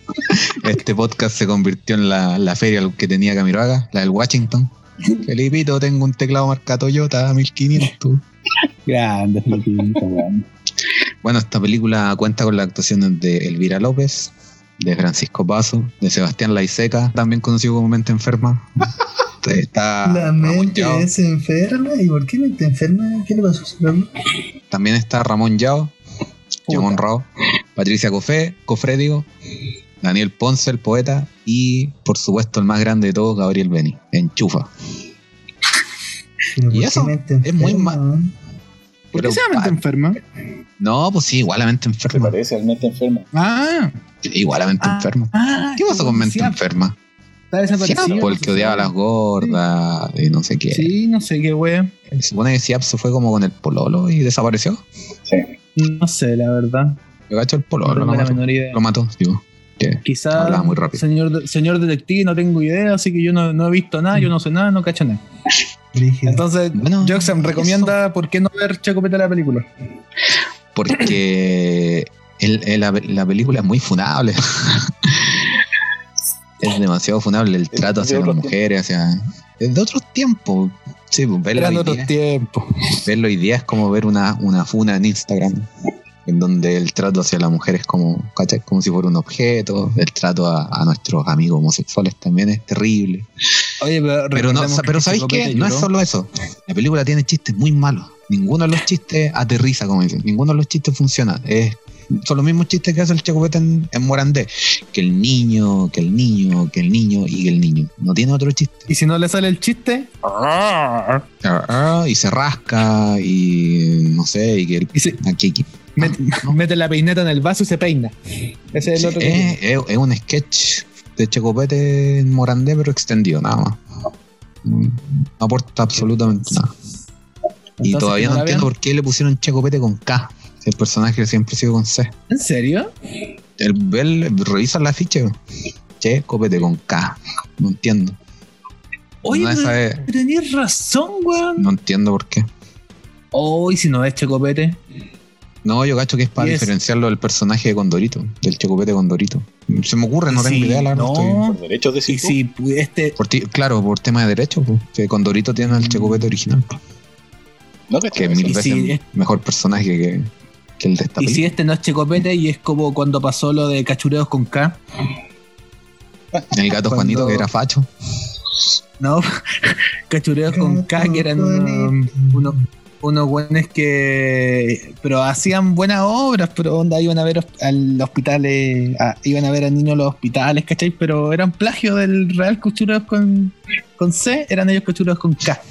Este podcast se convirtió en la, la feria que tenía Camiroaga, la del Washington. Felipito, tengo un teclado marca Toyota 1500. Grande, Felipito, grande. Bueno, esta película cuenta con las actuaciones de Elvira López, de Francisco Paso, de Sebastián Laiseca, también conocido como Mente Enferma. Está La Ramón mente Yao. es enferma. ¿Y por qué mente enferma? ¿Qué le pasó a? También está Ramón Yao, Jamón Rao, Patricia Cofé, Cofré, digo, Daniel Ponce, el poeta, y por supuesto el más grande de todos, Gabriel Beni, enchufa. Pero Y ¿por eso mente es muy enferma, ma- weón? ¿Por qué se llama ah, enferma? No, pues sí, igualamente ¿Te enferma. parece al mente enfermo? Ah, Sí, igualmente Ah, enferma. ah, ¿Qué pasó con mente enferma? Está desaparecido. Siap, el que odiaba a las gordas y no sé qué. Sí, no sé qué wea. Se supone que Siap se fue como con el pololo y desapareció. Sí. No sé, la verdad. Yo cacho el No pololo, lo tengo la mató. Lo mató, digo. Que Quizás, hablaba muy rápido. señor, señor detective, no tengo idea, así que yo no, no he visto nada, yo no sé nada, no cacho nada. Entonces, Bueno, Joxem recomienda por qué no ver Chacopeta la película. porque el- el- la, la película es muy funable. es demasiado funable el trato hacia las mujeres, hacia. Es de otros tiempos. Sí, pues, verlo, Eran hoy otros día, tiempos. verlo hoy día es como ver una, una funa en Instagram. En donde el trato hacia la mujer es como, ¿cachai? como si fuera un objeto. El trato a, a nuestros amigos homosexuales también es terrible. Oye, pero, Pero, no, pero que ¿sabéis qué? No es solo eso. La película tiene chistes muy malos. Ninguno de los chistes aterriza, como dicen. Ninguno de los chistes funciona. Es, son los mismos chistes que hace el Chacopeta en, en Morandé. Que el niño, que el niño, que el niño y que el niño. No tiene otro chiste. Y si no le sale el chiste, Ah, ah, Y se rasca y no sé, y que el, aquí- aquí. mete, mete la peineta en el vaso y se peina. Ese es Sí, el otro que es, es- un sketch de Checopete en Morandé, pero extendido, nada más. No aporta absolutamente nada. Y todavía no entiendo por qué le pusieron Checopete con K. El personaje siempre ha sido con C. ¿En serio? El, el, revisa la ficha. Checopete con K. No entiendo. Oye, No, pero tenías razón, weón. no entiendo por qué. Hoy si no es Chacopete. No, yo cacho que es para diferenciarlo del personaje de Condorito, del Checopete Condorito. Se me ocurre, no Y tengo idea, la estoy- No, Por derechos de si pu- este. Por ti- claro, por tema de derecho, pues, que Condorito tiene el Checopete original. No, que es mil veces si mejor personaje que, que el de esta Y si este no es Checopete y es como cuando pasó lo de cachureos con K. El gato cuando- Juanito que era facho. No, cachureos con K que eran unos, unos, unos buenos que. Pero hacían buenas obras, pero onda iban a ver al hospitales, a- iban a ver a niños en los hospitales, ¿cachai? Pero eran plagio del real cachureos con, con C, eran ellos cachureos con K.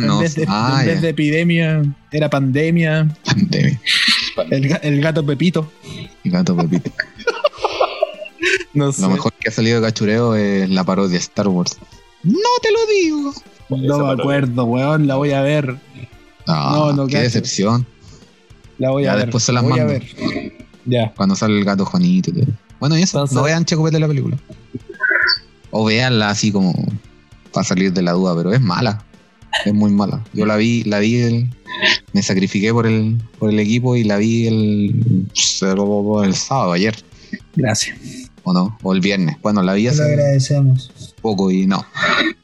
No, en vez, de, ah, en vez ya, de epidemia, era pandemia. pandemia. El, ga- el gato Pepito. El gato Pepito. No sé. Lo mejor que ha salido de cachureo es la parodia de Star Wars. No te lo digo. No me acuerdo, weón. La voy a ver. No, No, no qué cacho. decepción. La voy a Ya, ver. después se las la voy a mando. ver. Ya. Cuando sale el gato Juanito y todo. Bueno, y eso, Entonces- no vean Checopete la película. O veanla así como para salir de la duda, pero es mala. Es muy mala. Yo la vi, la vi el, me sacrifiqué por el, por el equipo y la vi el, el sábado, ayer, Gracias. o no, o el viernes. Bueno, la vi hace agradecemos. poco y no,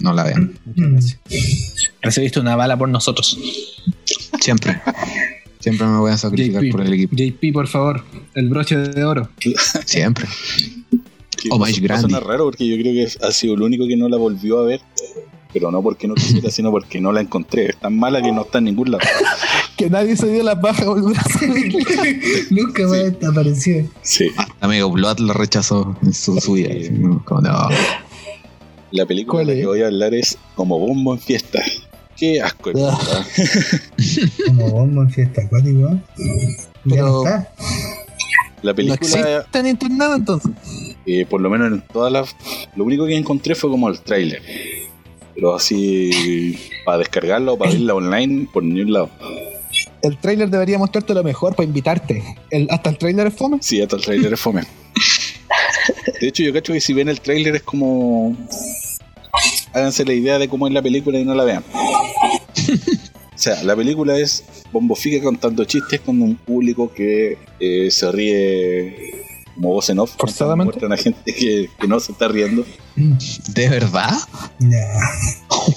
no la vean. Gracias. Recibiste una bala por nosotros. Siempre. Siempre me voy a sacrificar JP. por el equipo. JP, por favor. El broche de oro. Siempre. O más pasó- grande. Suena raro porque yo creo que ha sido el único que no la volvió a ver. Pero no porque no quisiera, sino porque no la encontré. Es tan mala que no está en ningún lado. Que nadie se dio la paja volver a. Nunca más apareció. Sí. Amigo Blood la rechazó en su, su vida. Como, no. La película ¿Cuál de la que voy a hablar es Como Bombo en Fiesta. Qué asco. Ah. Como bombo en fiesta acuático. Ya Pero- no está. La No película, existe en internet entonces. eh, por lo menos en todas las. Lo único que encontré fue como el tráiler. Pero así. Para descargarlo o para verla online, por ningún lado. El trailer debería mostrarte lo mejor para invitarte. El, hasta el trailer es fome. Sí, hasta el tráiler es fome. De hecho, yo cacho que si ven el tráiler es como. Háganse la idea de cómo es la película y no la vean. O sea, la película es Bombo Fica contando chistes con un público que eh, se ríe como voz en off. Forzadamente. Muestran a gente que, que no se está riendo. ¿De verdad?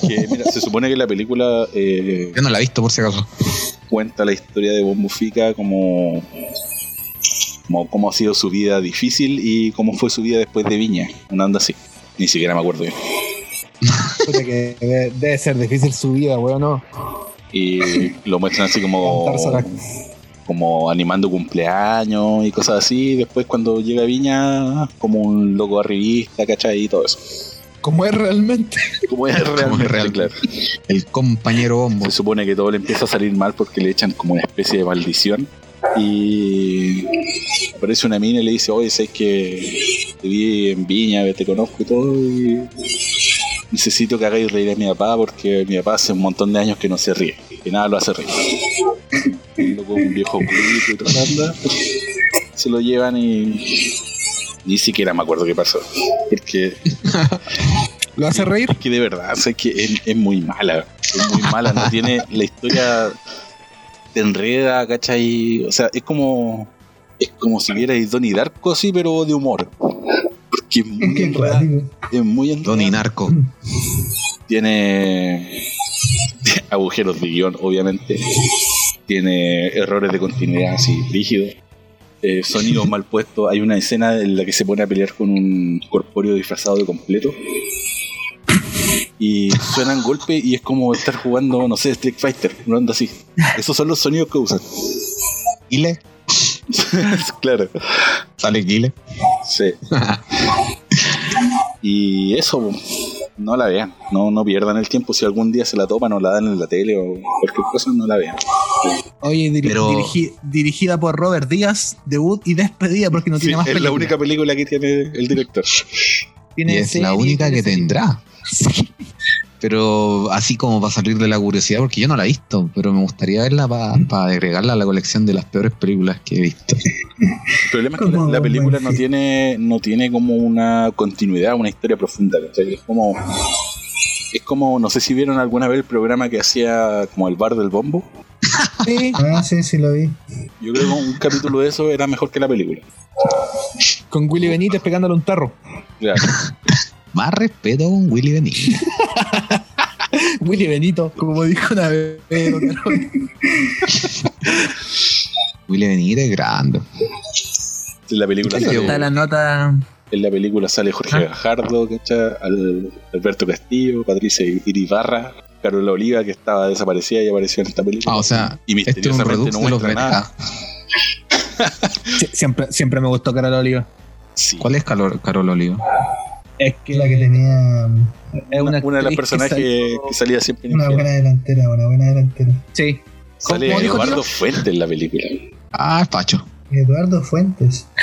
Que, mira, se supone que la película eh, Yo no la he visto por si acaso. cuenta la historia de Bombo Fica como, como cómo ha sido su vida difícil y cómo fue su vida después de Viña. Una anda así. Ni siquiera me acuerdo bien. Que debe, debe ser difícil su vida, weón, no. Y lo muestran así como Cantársela. Como animando cumpleaños y cosas así. Después cuando llega a Viña, como un loco arribista, ¿cachai? Y todo eso. Como es realmente. Como es realmente, real. claro. El compañero bombo. Se supone que todo le empieza a salir mal porque le echan como una especie de maldición. Y aparece una mina y le dice, oye, sabes que te vi en Viña, te conozco y todo, y necesito que hagáis reír a mi papá porque mi papá hace un montón de años que no se ríe, que nada lo hace reír. Luego un viejo culito y toda la se lo llevan y ni siquiera me acuerdo qué pasó. Porque ¿Lo hace reír? es que de verdad, sé que es, es muy mala. Es muy mala, no tiene. La historia te enreda, ¿cachai? O sea, es como. Es como si vierais Donnie Darko, sí, pero de humor. Porque es muy raro. Es muy Donnie enredada. Narco. Tiene agujeros de guion, obviamente. Tiene errores de continuidad así, rígidos. Eh, sonidos mal puestos. Hay una escena en la que se pone a pelear con un corpóreo disfrazado de completo. Y suenan golpes y es como estar jugando, no sé, Street Fighter, una onda así. Esos son los sonidos que usan. Gile. claro. Sale Gile. Sí. Y eso, no la vean, no, no pierdan el tiempo. Si algún día se la topan o la dan en la tele o cualquier cosa, no la vean. Oye, diri- Pero- dirigi- dirigida por Robert Díaz, debut y despedida porque no Sí, tiene más es la películas. única película que tiene el director. Tiene Y es la única que serie. tendrá. Pero así como para salir de la curiosidad, porque yo no la he visto, pero me gustaría verla para agregarla a la colección de las peores películas que he visto. El problema es que la, la película no tiene, no tiene como una continuidad, una historia profunda. ¿cachai? Es como. Es como, no sé si vieron alguna vez el programa que hacía como el bar del bombo. Sí, Ah, sí, sí lo vi. Yo creo que un capítulo de eso era mejor que la película. con Willy Benítez pegándole un tarro. Claro. Más respeto con Willy Benítez. Willy Benito, como dijo una vez. Willy Benítez es grande. La película ¿Qué sale, Está la nota. En la película sale Jorge Gajardo, ¿cachai? Al- Alberto Castillo, Patricia Iribarra, Carola Oliva, que estaba desaparecida y apareció en esta película. Ah, o sea, y este es un misteriosamente no muestra nada. Sie- Siempre, siempre me gustó Carola Oliva. Sí. ¿Cuál es Carol, Carol Oliva? Es que La que tenía es Una, una, de las personajes que salía siempre en una buena delantera, una buena delantera. Sí. Sale ¿Cómo dijo, Eduardo tío? Fuente en la película. Ah, Pacho. Eduardo Fuentes.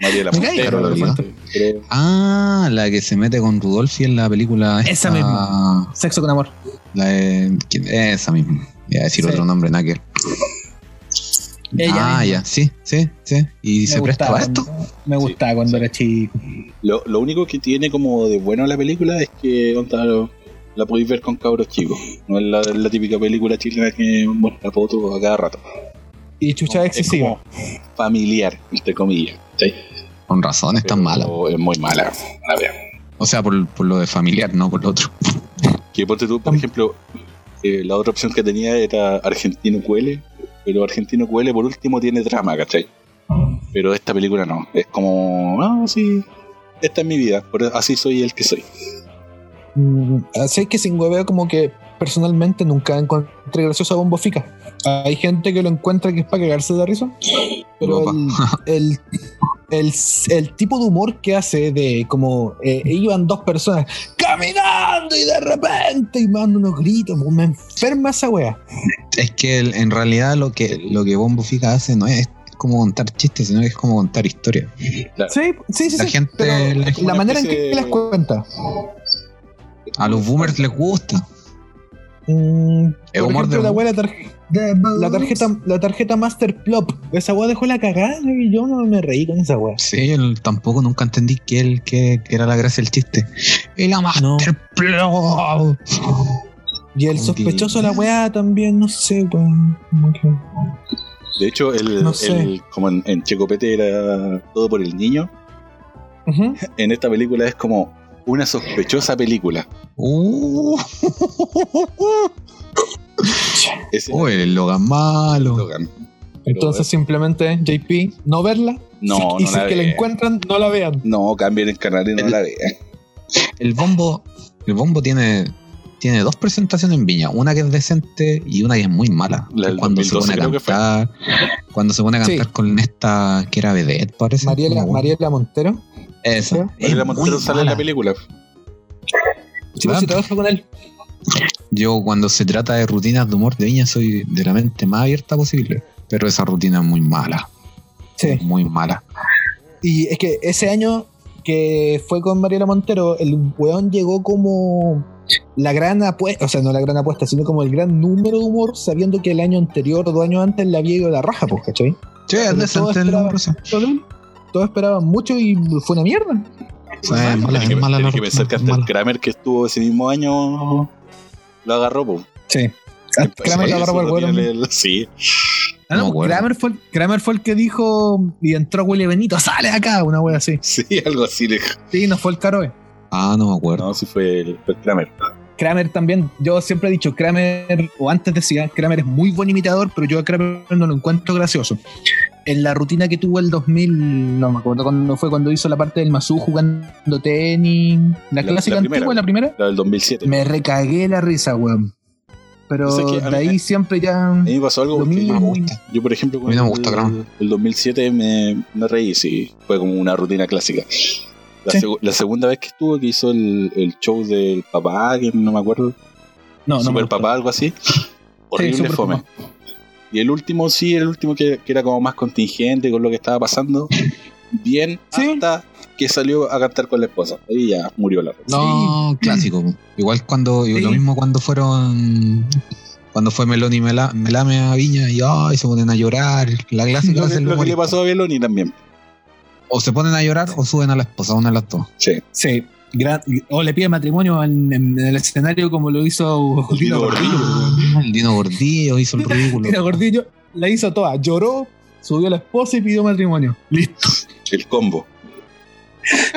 María de la. Creo. Ah, la que se mete con Rudolfi en la película. Esa misma. Sexo con amor. La de- ¿quién? Esa misma. Voy a decir Sí. otro nombre, Nacker. Ella Ah, misma. ya, sí, sí, sí. ¿Y Me se presta gustaba para esto? cuando- Me gustaba cuando era chico. Lo, lo único que tiene como de bueno la película es que la podéis ver con cabros chicos. No es la, la típica película chilena que muestra fotos a cada rato. Y chucha Es excesiva. como familiar, entre comillas. ¿Sí? Con razón, es tan mala. Es muy mala. A ver. O sea, por, por lo de familiar, no por lo otro. Que ponte tú, por ejemplo, eh, la otra opción que tenía era Argentino Cuele, pero Argentino Cuele por último tiene drama, ¿cachai? Pero esta película no, es como, ah, sí, esta es mi vida, por así soy el que soy. Mm, Así que sin hueveo como que personalmente nunca encontré gracioso a Bombo Fica. Hay gente que lo encuentra que es para cagarse de risa. Pero el, el, el, el tipo de humor que hace de como eh, iban dos personas caminando y de repente y manda unos gritos, me enferma esa wea. Es que el- en realidad lo que, lo que Bombo Fica hace no es como contar chistes, sino que es como contar historias. Sí, sí, sí. La sí, gente- pero la- manera en que de- las cuenta. A los boomers les gusta. Mm, Es por humor ejemplo, de la, boom. wea, la, tarje- la tarjeta, la tarjeta Master Plop, esa weá dejó la cagada y yo no me reí con esa weá. Sí, yo tampoco nunca entendí que, el, que, que era la gracia del chiste. Y la Master Plop. Y el sospechoso de la weá también, no sé, weón. como que- De hecho, el, No sé. el- como en, en Checopete era todo por el niño, en esta película es como una sospechosa película. Uh, Ese oh, el Logan malo. Logan. Entonces simplemente, JP, no verla. No, y no si la que la encuentran, no la vean. No, cambien el canal y no El- la vean. El bombo, el bombo tiene tiene dos presentaciones en Viña, una que es decente y una que es muy mala. La del cuando se 2012 pone a creo que fue. cantar, cuando se pone a Sí. cantar con esta que era vedette, parece. Mariela, Mariela Montero. Esa. ¿Sí? Es Mariela muy Montero sale en la película. Sí, pues, trabaja con él. Yo cuando se trata de rutinas de humor de Viña soy de la mente más abierta posible, pero esa rutina es muy mala, Sí. muy mala. Y es que ese año que fue con Mariela Montero, el weón llegó como la gran apuesta, o sea, no la gran apuesta, sino como el gran número de humor, sabiendo que el año anterior o dos años antes le había ido la raja, pues, ¿cachai? Sí, todos el número, Todos esperaban mucho y fue una mierda. Sí, es mala, es la que pensar que hasta el. Kramer que estuvo ese mismo año lo agarró, po. Sí. Kramer Sí, lo agarró por el huevo Sí. Ah, No no, me acuerdo. Kramer, fue, el- Kramer fue el que dijo y entró Willy Benito, sale acá, una wea así. Sí, algo así. le- Sí, no fue el Caroe. Ah, no me acuerdo. No, sí fue el, fue el Kramer. Kramer también, yo siempre he dicho, Kramer, o antes decía, Kramer es muy buen imitador, pero yo a Kramer no lo encuentro gracioso. En la rutina que tuvo el 2000, no me acuerdo cuándo fue, cuando hizo la parte del Mazú jugando tenis, la, La- clásica la primera. antigua, la primera, La del 2007. me recagué la risa, weón. Pero sé de mí- ahí siempre ya... A mí me pasó algo porque mismo. yo, por ejemplo, A mí no me con gusta el, el 2007 me, me reí, sí. Fue como una rutina clásica. La, Sí. segu- la segunda vez que estuvo, que hizo el, el show del papá, que no me acuerdo, No, no me Super papá, algo así. Horrible Super fome. Papá. Y el último, sí, el último que, que era como más contingente con lo que estaba pasando. Bien, Sí. hasta que salió a cantar con la esposa. Ahí ya murió la rutina. No, clásico. po. Igual cuando, Sí. lo mismo cuando fueron, cuando fue Meloni y Mela- Melame a Viña y ay, se ponen a llorar. La clásica Lo, es que, el lo que le pasó a Beloni también. O se ponen a llorar o suben a la esposa, una de las dos. Sí. Sí. Gran- o le pide matrimonio en, en el escenario como lo hizo Dino Dino Gordillo. El Dino Gordillo hizo el ridículo. Dino Gordillo la hizo toda, lloró, subió a la esposa y pidió matrimonio. Listo. El combo.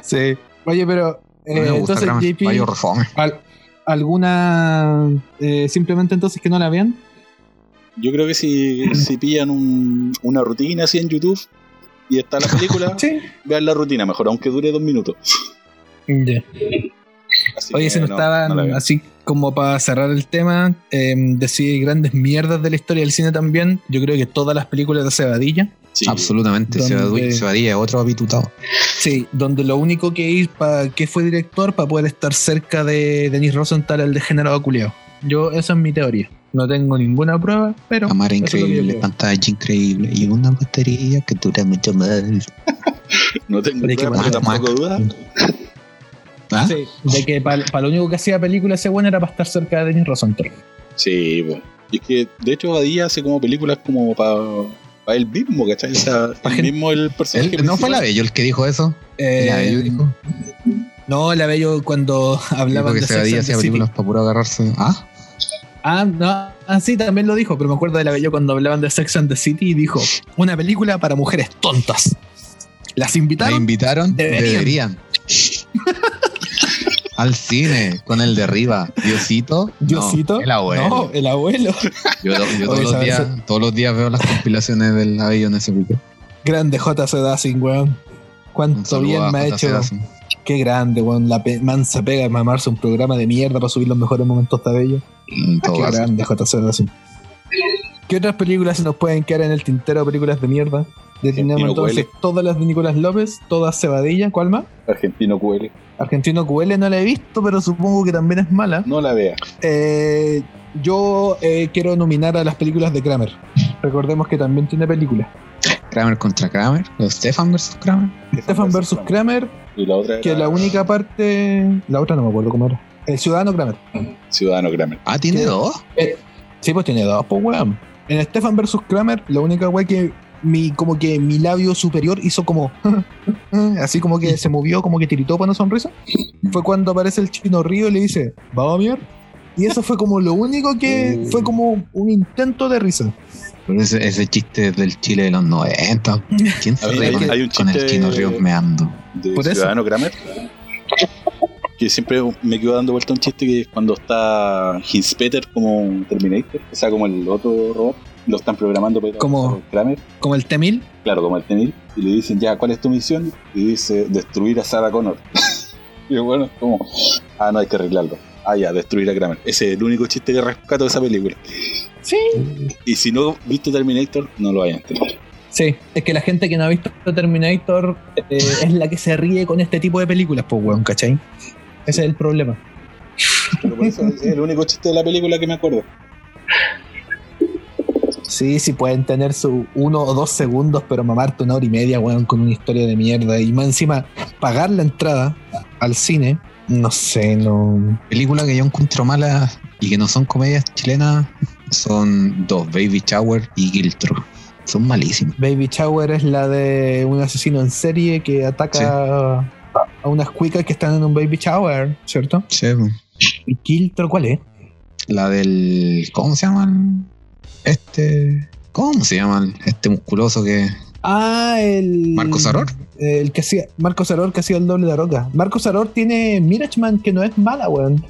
Sí. Oye, pero eh, me gusta entonces JP, al- ¿alguna eh, simplemente entonces que no la vean? Yo creo que si, si pillan un- una rutina así en YouTube y está la película, Sí. vean la rutina mejor, aunque dure dos minutos. Ya. Así Oye, nos no, estaban no así como para cerrar el tema, eh, decir grandes mierdas de la historia del cine también. Yo creo que todas las películas de Cebadilla. Sí. Absolutamente. Donde- Cebadilla es otro habitutado. Sí, donde lo único que ir para que fue director para poder estar cerca de Denis Rosenthal, el degenerado culiao. Yo, esa es mi teoría. No tengo ninguna prueba, pero. Cámara increíble, pantalla increíble y una batería que dura mucho más. No tengo Pero tampoco duda. ¿Ah? Sí, de que para lo único que hacía película ese bueno era para estar cerca de Denis Rosenthal. Sí, pues. Y es que, de hecho, Badía hace como películas como para él mismo, ¿cachai? O sea, Pa' él gente- mismo el personaje. Él- ¿No fue la. Bello el que dijo eso? Eh, la Bello dijo. no, la Bello cuando que de Sex Cebadilla and hacía películas para puro agarrarse. ¿Ah? Ah, no, ah, sí, también lo dijo, pero me acuerdo de la Bello cuando hablaban de Sex and the City y dijo: Una película para mujeres tontas. ¿Las ¿Me invitaron? invitaron? Deberían. Deberían. Al cine, con el de arriba. Diosito. No, Diosito. el abuelo. No, el abuelo. Yo, todos, los días, todos los días veo las compilaciones del Abello en ese pico. Grande JC Dacing, weón. Cuánto bien me ha hecho. Qué grande, weón. La pe- mansa pega de mamarse un programa de mierda para subir los mejores momentos de Bello. En todo Qué grande JC Dacing. ¿Qué otras películas se nos pueden quedar en el tintero? Películas de mierda. Ya tenemos Argentino entonces todas las de Nicolás López, todas Cebadilla. ¿Cuál más? Argentino QL. Argentino QL no la he visto, pero supongo que también es mala. No la vea. Eh, yo eh, quiero nominar a las películas de Kramer. Recordemos que también tiene películas. Kramer contra Kramer. o Stefan versus Kramer. Stefan versus Kramer, Y la otra que la única parte. La otra no me acuerdo cómo era. El Ciudadano Kramer. Ciudadano Kramer. Ah, tiene ¿Qué? dos. Sí, pues tiene dos, pues weón. En Stefan versus Kramer, la única weá que mi, como que mi labio superior hizo como. así como que se movió, como que tiritó para una sonrisa. Fue cuando aparece el chino Río y le dice, ¿vamos a mirar? Y eso fue como lo único que fue como un intento de risa. Pero ese, ese chiste del Chile de los 90. ¿Quién se Hay- ríe hay- con, hay un con el chiste- chino Ríos meando? De Por. Ciudadano Kramer. Que siempre me quedo dando vuelta un chiste que es cuando está Hinspeter como un Terminator, o sea, como el otro robot, lo están programando para Como- Kramer, Como el T-1000. claro, como el Tenil, y le dicen, ya, ¿cuál es tu misión? Y dice, destruir a Sarah Connor. y bueno, como, ah, no, hay que arreglarlo. Ah, ya, destruir a Kramer. Ese es el único chiste que rescato de esa película. Sí. Y si no viste Terminator, no lo vayan a entender. Sí, es que la gente que no ha visto Terminator eh, es la que se ríe con este tipo de películas, pues, weón, ¿cachai? Ese es el problema. Pero por eso es el único chiste de la película que me acuerdo. Sí, sí pueden tener su uno o dos segundos, pero mamarte una hora y media, weón, con una historia de mierda. Y más encima, pagar la entrada al cine, no sé, no. Películas que yo encuentro malas y que no son comedias chilenas son dos, Baby Shower y Giltro. Son malísimas. Baby Shower es la de un asesino en serie que ataca a unas cuicas que están en un baby shower, ¿cierto? Sí, ¿Y Kiltro cuál es? la del. ¿Cómo se llaman? Este. ¿Cómo se llaman? Este musculoso que. Ah, el. ¿Marcos Aror? El que hacía. Marcos Aror que hacía el doble de Roca. Marcos Aror tiene Mirachman que no es mala, weón.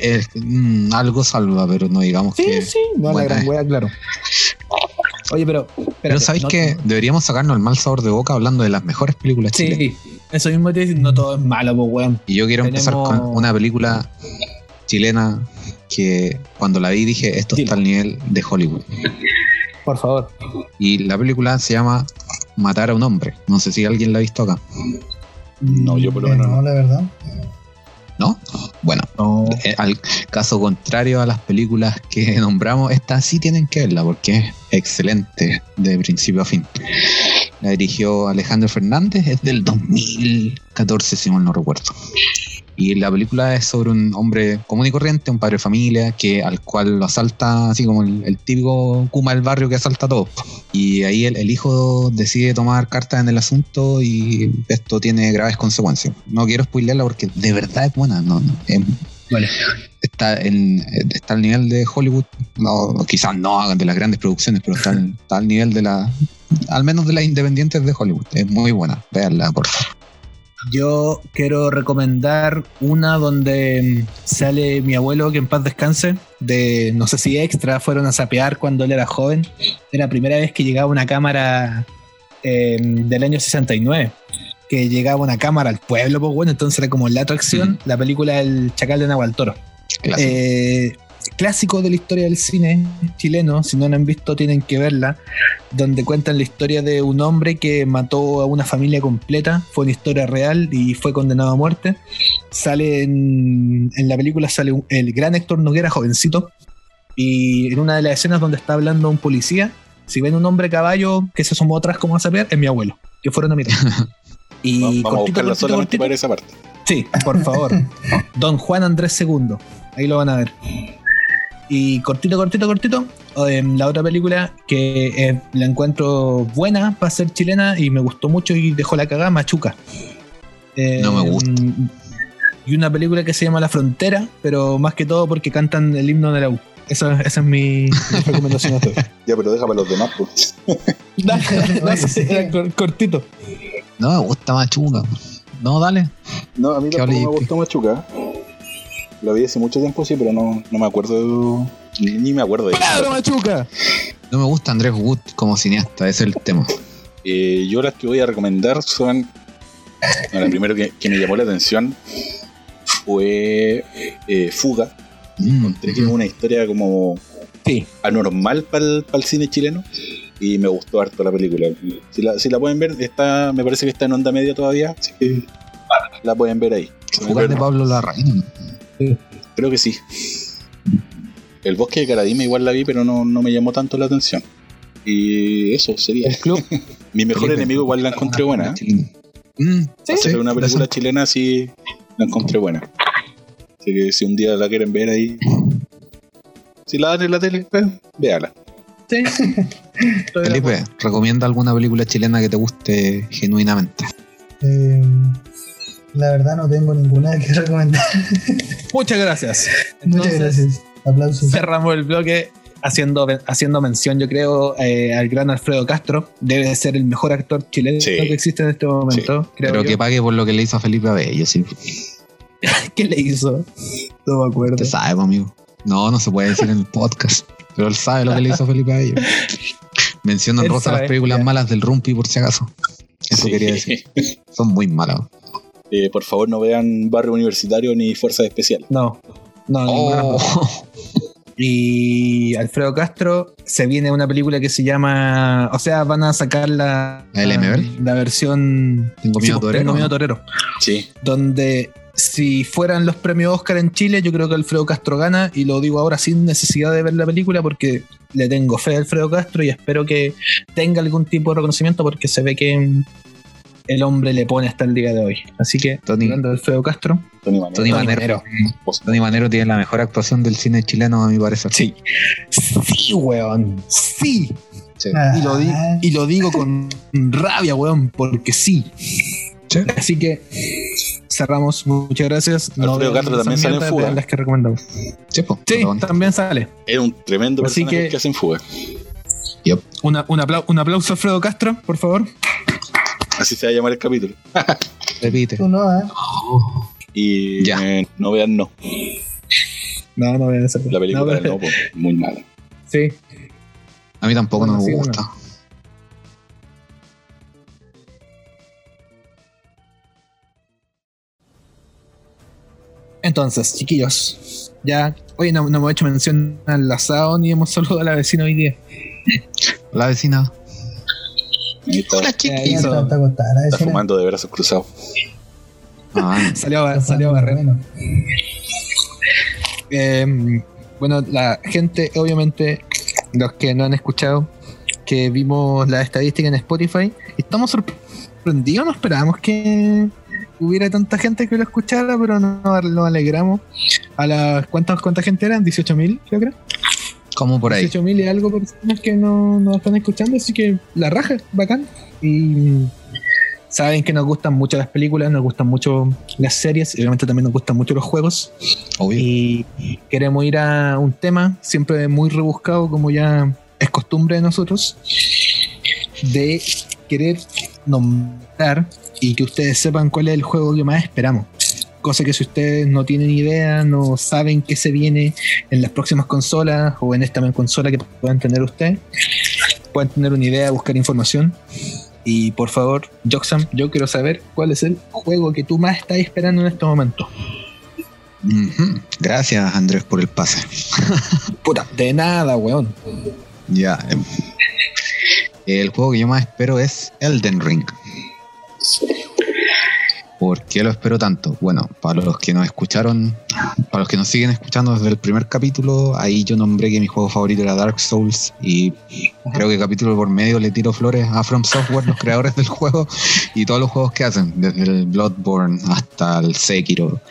es, mm, algo salva, pero no digamos Sí, que. sí, no la gran wea, claro. Oye, pero. Pero ¿sabéis no- que deberíamos sacarnos el mal sabor de boca hablando de las mejores películas chilenas? Sí, eso mismo te dicen, no todo es malo, pues, weón. Y yo quiero empezar con una película chilena que cuando la vi dije, esto está al nivel de Hollywood. Por favor. Y la película se llama Matar a un hombre. No sé si alguien la ha visto acá. No, yo por lo menos no. No, la verdad. ¿No? Bueno, No. eh, al caso contrario a las películas que nombramos, estas sí tienen que verla porque es excelente de principio a fin. La dirigió Alejandro Fernández, es del 2014 si mal no recuerdo. Y la película es sobre un hombre común y corriente, un padre de familia, que al cual lo asalta, así como el, el típico Kuma del barrio que asalta a todos. Y ahí el, el hijo decide tomar cartas en el asunto y esto tiene graves consecuencias. No quiero spoilearla porque de verdad es buena. No, no, es- Vale. está, en, está al nivel de Hollywood. No, quizás no hagan de las grandes producciones, pero está, al- está al nivel de la. Al menos de las independientes de Hollywood. Es muy buena. Veanla, por favor. Yo quiero recomendar una donde mm, sale mi abuelo, que en paz descanse, de no sé si extra, fueron a sapear cuando él era joven. Era la primera vez que llegaba una cámara eh, del año 69. Que llegaba una cámara al pueblo, pues bueno, entonces era como la atracción, la película El Chacal de Nahual Toro. Eh, clásico de la historia del cine chileno, si no la han visto tienen que verla, donde cuentan la historia de un hombre que mató a una familia completa, fue una historia real y fue condenado a muerte. Sale en, en la película sale un- el gran Héctor Noguera, jovencito, y en una de las escenas donde está hablando un policía, si ven un hombre a caballo que se asomó atrás como a saber, es mi abuelo, que fueron a mirar. Y Vamos a cortito, buscarla cortito, solamente cortito. para esa parte. Sí, por favor. Don Juan Andrés II. Ahí lo van a ver. Y cortito, cortito, cortito. em, la otra película que eh, la encuentro buena para ser chilena y me gustó mucho y dejó la cagada, Machuca. No me gusta. Em, Y una película que se llama La Frontera, pero más que todo porque cantan el himno de la U. Esa, esa es mi, mi recomendación a todos. Ya, pero déjame los demás, pues. Dale, dale, cor- cortito. No me gusta Machuca. No, dale. No, a mí ¿Qué tampoco me gustó Machuca. Lo vi hace mucho tiempo, sí, pero no, no me acuerdo. Ni, ni me acuerdo de ¡Claro, Machuca! No me gusta Andrés Wood como cineasta, ese es el tema. Eh, yo las que voy a recomendar son. Bueno, la primero que, que me llamó la atención fue eh, Fuga. Mm, Encontré que es una historia como Sí. anormal para el, cine chileno y me gustó harto la película. Si la, si la pueden ver, está, me parece que está en onda media todavía, así que la pueden ver ahí. Fugas de Pablo Larraín. Creo que sí. El bosque de Caradima igual la vi, pero no, no me llamó tanto la atención. Y eso sería. El club. Mi mejor enemigo igual la encontré buena. ¿eh? Mm, sí, una película chilena sí la encontré buena. Así que si un día la quieren ver ahí. Si la dan en la tele, pues, véala. Sí. Felipe, ¿recomienda alguna película chilena que te guste genuinamente? Eh, la verdad no tengo ninguna que recomendar. Muchas gracias. Muchas gracias. Aplausos. Cerramos el bloque haciendo, haciendo mención, yo creo, eh, al gran Alfredo Castro. Debe ser el mejor actor chileno Sí. que existe en este momento. Creo Pero yo. que pague por lo que le hizo a Felipe Abello, sí. ¿Qué le hizo? No me acuerdo. Usted sabe, pues, amigo. No, no se puede decir en el podcast. Pero él sabe lo que le hizo a Felipe Abello. Menciono en rosa sabe, las películas ya. malas del Rumpi, por si acaso. Eso Sí. quería decir. Son muy malas. Eh, por favor, no vean Barrio Universitario ni Fuerzas Especiales. No. No. Oh, Y Alfredo Castro se viene una película que se llama. O sea, van a sacar la. ¿La LMB? La versión. Tengo miedo Sí, torero. Tengo miedo torero. Sí. Donde si fueran los premios Oscar en Chile, yo creo que Alfredo Castro gana. Y lo digo ahora sin necesidad de ver la película porque le tengo fe a Alfredo Castro y espero que tenga algún tipo de reconocimiento porque se ve que el hombre le pone hasta el día de hoy. Así que, Tony- hablando de Alfredo Castro, Tony Manero. Tony Manero. Manero. Tony Manero tiene la mejor actuación del cine chileno, a mi parecer. Sí. Sí, weón. Sí. Sí. Y lo, di- y lo digo con rabia, weón, porque sí. Sí. Así que cerramos. Muchas gracias. Alfredo Castro también sale en Fuga. las que recomendamos. Sí, po, Sí, también sale. Era un tremendo Así personaje que- que... hace en fuga. Una- un, un aplauso a Alfredo Castro, por favor. Así se va a llamar el capítulo. Repite. Tú no, ¿eh? Y Ya. eh, no vean no. No, no voy a hacer La película no, del no, pues, muy mala. Sí. A mí tampoco Bueno, no me sí, gusta. Entonces, chiquillos, ya. Oye, no, no hemos hecho mención al asado ni hemos saludado a la vecina hoy día. La vecina. Ahí está, hizo- fumando de brazos cruzados. Ah, Salió, a- salió a barrer. bueno. Eh, bueno, la gente, obviamente, los que no han escuchado, que vimos la estadística en Spotify, estamos sorprendidos, no esperábamos que hubiera tanta gente que lo escuchara, pero no nos alegramos. A las ¿cuántas, cuánta gente eran? 18.000, yo creo. Como por ahí. 18.000 y algo personas que no nos están escuchando, así que la raja, bacán. Y saben que nos gustan mucho las películas, nos gustan mucho las series, y obviamente también nos gustan mucho los juegos. Obvio. Y queremos ir a un tema siempre muy rebuscado, como ya es costumbre de nosotros, de querer nombrar y que ustedes sepan cuál es el juego que más esperamos. Cosa que si ustedes no tienen idea, no saben qué se viene en las próximas consolas o en esta misma consola que puedan tener ustedes, pueden tener una idea, buscar información. Y por favor, Joxam, yo quiero saber cuál es el juego que tú más estás esperando en este momento. Gracias, Andrés, por el pase. Puta, de nada, weón. Ya. em, El juego que yo más espero es Elden Ring. ¿Por qué lo espero tanto? Bueno, para los que nos escucharon, para los que nos siguen escuchando desde el primer capítulo, ahí yo nombré que mi juego favorito era Dark Souls y creo que capítulo por medio le tiro flores a From Software, los creadores del juego, y todos los juegos que hacen, desde el Bloodborne hasta el Sekiro.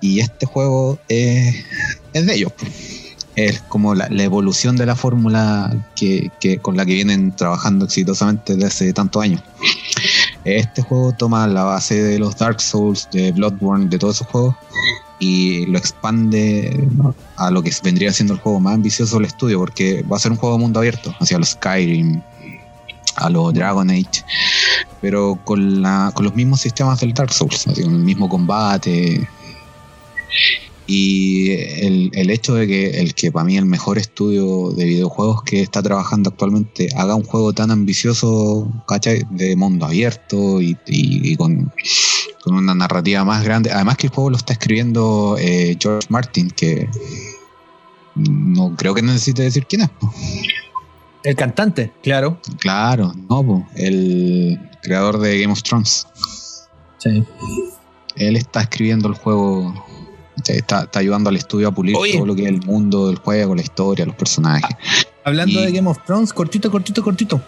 Y este juego es, de ellos. pues es como la, la evolución de la fórmula que, que- con la que vienen trabajando exitosamente desde hace tantos años. Este juego toma la base de los Dark Souls, de Bloodborne, de todos esos juegos y lo expande a lo que vendría siendo el juego más ambicioso del estudio, porque va a ser un juego de mundo abierto, hacia los Skyrim, a los Dragon Age, pero con, la, con los mismos sistemas del Dark Souls, el mismo combate, y el, el hecho de que el que para mí el mejor estudio de videojuegos que está trabajando actualmente haga un juego tan ambicioso, ¿cachai? De mundo abierto y, y- y con, con una narrativa más grande. Además que el juego lo está escribiendo eh, George Martin, que no creo que necesite decir quién es. po. El cantante, claro. Claro, no, po, el creador de Game of Thrones. Sí. Él está escribiendo el juego. Está, está ayudando al estudio a pulir Oye. todo lo que es el mundo del juego, la historia, los personajes. Hablando Y- de Game of Thrones, cortito, cortito, cortito.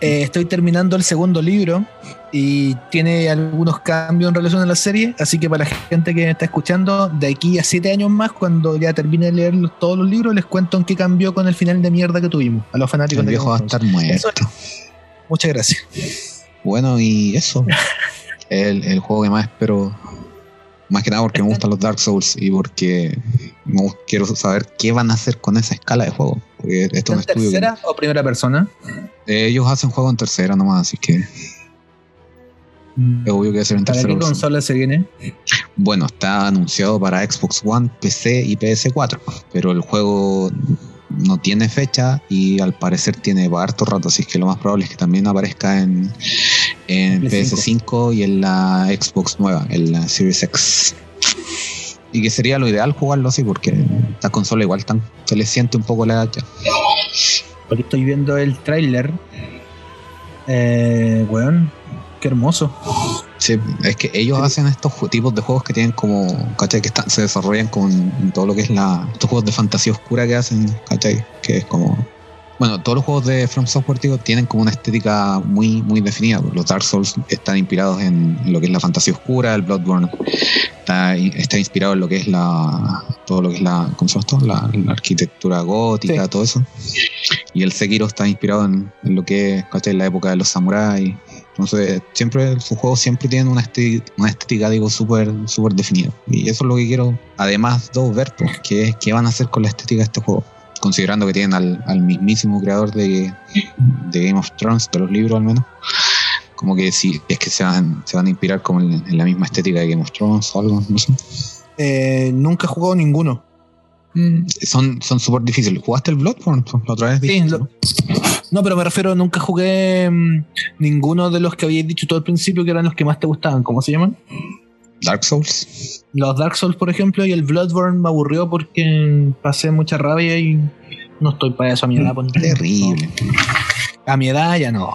Eh, estoy terminando el segundo libro y tiene algunos cambios en relación a la serie, así que para la gente que me está escuchando, de aquí a siete años más, cuando ya termine de leer todos los libros, les cuento en qué cambió con el final de mierda que tuvimos, a los fanáticos El de viejo va a of estar muerto. Muchas gracias. Bueno, y eso. el, el juego que más espero. Más que nada porque me gustan los Dark Souls y porque gus- quiero saber qué van a hacer con esa escala de juego. Porque esto es un ¿En estudio que tercera o primera persona? eh, ellos hacen juego en tercera nomás, así que es obvio que va a ser en ¿Para tercera qué persona. consola se viene? Bueno, está anunciado para Xbox One, PC y PS4, pero el juego no tiene fecha y al parecer tiene harto rato, así que lo más probable es que también aparezca en, en PS5. PS5 y en la Xbox nueva, en la Series X. y que sería lo ideal jugarlo así, porque esta consola igual tan, se le siente un poco la edad ya. Porque estoy viendo el tráiler. Eh, weón, qué hermoso. Sí, es que ellos hacen estos tipos de juegos que tienen como, ¿cachai? Que están, se desarrollan con todo lo que es la. Estos juegos de fantasía oscura que hacen, ¿cachai? Que es como. Bueno, todos los juegos de From Software digo, tienen como una estética muy, muy definida. Los Dark Souls están inspirados en lo que es la fantasía oscura, el Bloodborne está, está inspirado en lo que es la. todo lo que es la. ¿Cómo se llama esto? La, la arquitectura gótica, Sí. todo eso. Y el Sekiro está inspirado en, en lo que es, ¿cachai? La época de los samuráis. Entonces, siempre, sus juegos siempre tienen una estética, una estética digo, súper súper definida. Y eso es lo que quiero, además, dos ver, pues, que es qué van a hacer con la estética de este juego. Considerando que tienen al, al mismísimo creador de, de Game of Thrones, de los libros al menos. Como que si es que se van, se van a inspirar como en, en la misma estética de Game of Thrones o algo, no sé. Eh, nunca he jugado ninguno. Son son súper difíciles. ¿Jugaste el Bloodborne? pues, La otra vez Sí, lo- ¿no? Pero me refiero, nunca jugué mm, ninguno de los que habíais dicho todo al principio que eran los que más te gustaban. ¿Cómo se llaman? Dark Souls. Los Dark Souls, por ejemplo, y el Bloodborne me aburrió porque pasé mucha rabia y no estoy para eso a mi edad. Terrible. A mi edad ya no.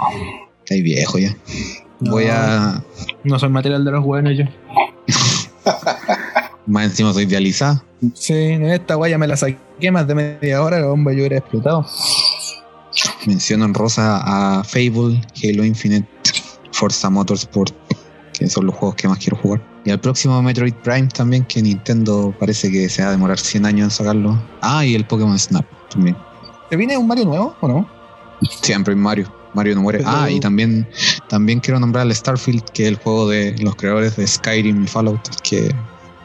Estáis viejo ya. No. Voy a. No soy material de los buenos yo. Más encima soy dializada. Sí, esta guaya me la saqué más de media hora, hombre, yo hubiera explotado. Menciono en rosa a Fable, Halo Infinite, Forza Motorsport, que son los juegos que más quiero jugar. Y al próximo Metroid Prime también, que Nintendo parece que se va a demorar 100 años en sacarlo. Ah, y el Pokémon Snap también. ¿Te viene un Mario nuevo o no? Siempre Mario. Mario no muere. Pero- Ah, y también, también quiero nombrar al Starfield, que es el juego de los creadores de Skyrim y Fallout, que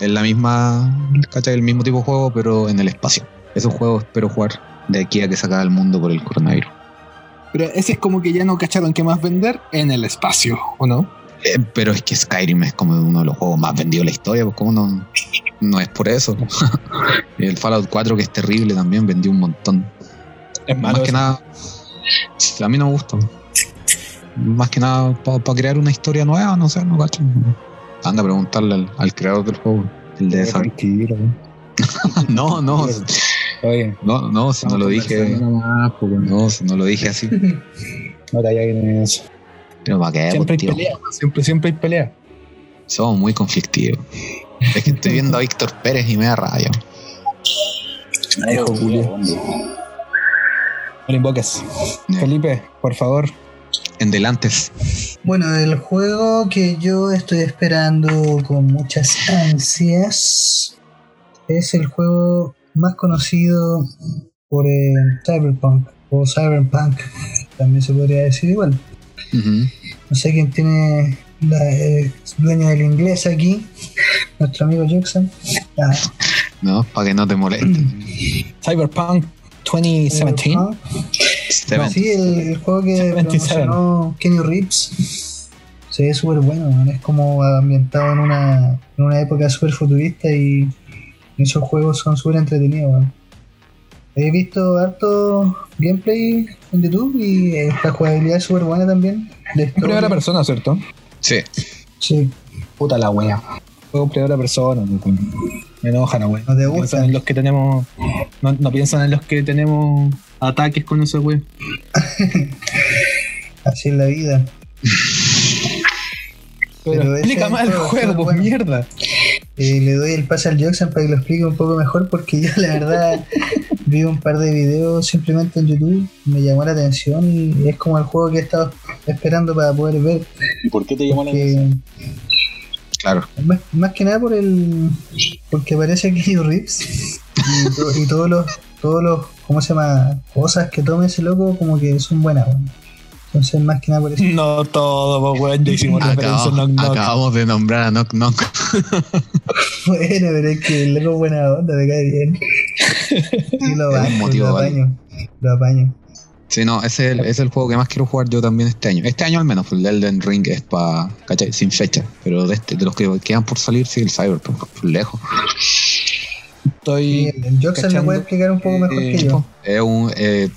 es la misma, ¿cachai? El mismo tipo de juego, pero en el espacio. Esos juegos espero jugar de aquí a que se acabe el mundo por el coronavirus. Pero ese es como que ya no cacharon qué más vender en el espacio, ¿o no? Eh, pero es que Skyrim es como uno de los juegos más vendidos de la historia, pues como no, no es por eso. Y el Fallout 4, que es terrible, también vendió un montón. Es Más malo. que eso. nada, a mí no me gusta. Más que nada para crear una historia nueva, no sé, no cacho. Anda a preguntarle al, al creador del juego, el de esa. No, no, Oye, no, no, si no lo dije. Nomás, pues. No, si no lo dije así. No te en eso. Pero para qué, Siempre hay pelea, siempre, siempre hay pelea. Somos muy conflictivos. Es que estoy viendo a Víctor Pérez y me da rabia. Ay. No invoques. Ya. Felipe, por favor. En delantes. Bueno, el juego que yo estoy esperando con muchas ansias es el juego más conocido por eh, Cyberpunk o Cyberpunk, también se podría decir igual. No sé quién tiene la eh, dueña del inglés aquí, nuestro amigo Jackson. Ah, No, para que no te moleste. Cyberpunk 2017. Cyberpunk. Sí, el, el juego que 77. promocionó Kenny Reeves se ve súper bueno, es como ambientado en una, en una época súper futurista y esos juegos son súper entretenidos. man. He visto harto gameplay en YouTube y esta jugabilidad es súper buena también. De En primera persona, ¿cierto? Sí. Sí, Puta la wea. Juego en primera persona. Me enoja la wea. no te Piensan gusta. en los que tenemos. No, no piensan en los que tenemos ataques con esa wea. Así es la vida. Pero, explica más el juego pues bueno. mierda. Eh, le doy el pase al Jackson para que lo explique un poco mejor porque yo la verdad vi un par de videos simplemente en YouTube, me llamó la atención y es como el juego que he estado esperando para poder ver. ¿Y por qué te llamó la atención? Claro. más, más que nada por el porque aparece aquí Rips y, to- y todos los todos los ¿cómo se llama? cosas que tome ese loco como que son buenas weón. Entonces más que nada por eso No todo, pues weón. Ya hicimos referencia a Acabamos, Knock Knock. acabamos de nombrar a Knock Knock. bueno pero es que el loco es buena onda me cae bien y lo, banco, motivo lo apaño lo apaño Sí, no, ese es, el, ese es el juego que más quiero jugar yo también este año. Este año al menos, el Elden Ring es para, ¿cachai? Sin fecha. Pero de, este, de los que quedan por salir, sí, el Cyberpunk, por lejos. Estoy. el, cachando puede explicar un poco mejor que- que yo Es un, eh,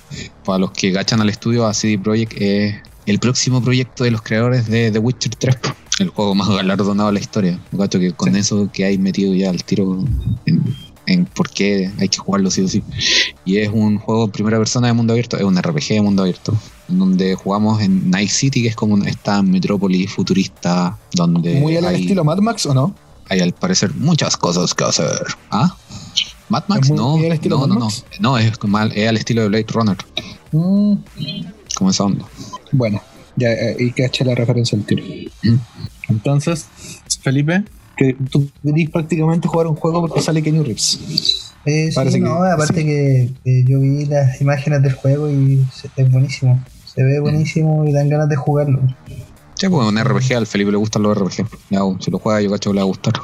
para los que gachan al estudio, a CD Projekt, es el próximo proyecto de los creadores de The Witcher 3. el juego más galardonado de la historia. Yo cacho que con Sí. eso que hay metido ya al tiro en, en por qué hay que jugarlo sí o sí. Y es un juego en primera persona de mundo abierto, es un RPG de mundo abierto, en donde jugamos en Night City, que es como esta metrópoli futurista donde Muy al hay, estilo Mad Max, ¿o no? hay al parecer muchas cosas que hacer. ¿Ah? ¿Mad Max? ¿Es muy- No, muy al estilo no, Mad no, no, Max? no, es, como al, es al estilo de Blade Runner, Mm, como esa onda. bueno, ya y caché la referencia al tiro. Mm. Entonces, Felipe, que tú querís prácticamente jugar un juego porque sale Kenny Reeves. Eh, sí, Parece que- no, aparte que, que yo vi las imágenes del juego y se- es buenísimo. Se ve buenísimo y dan ganas de jugarlo. Sí, pues un RPG, al Felipe le gustan los RPG. Ya, si lo juega, yo cacho que le va a gustar.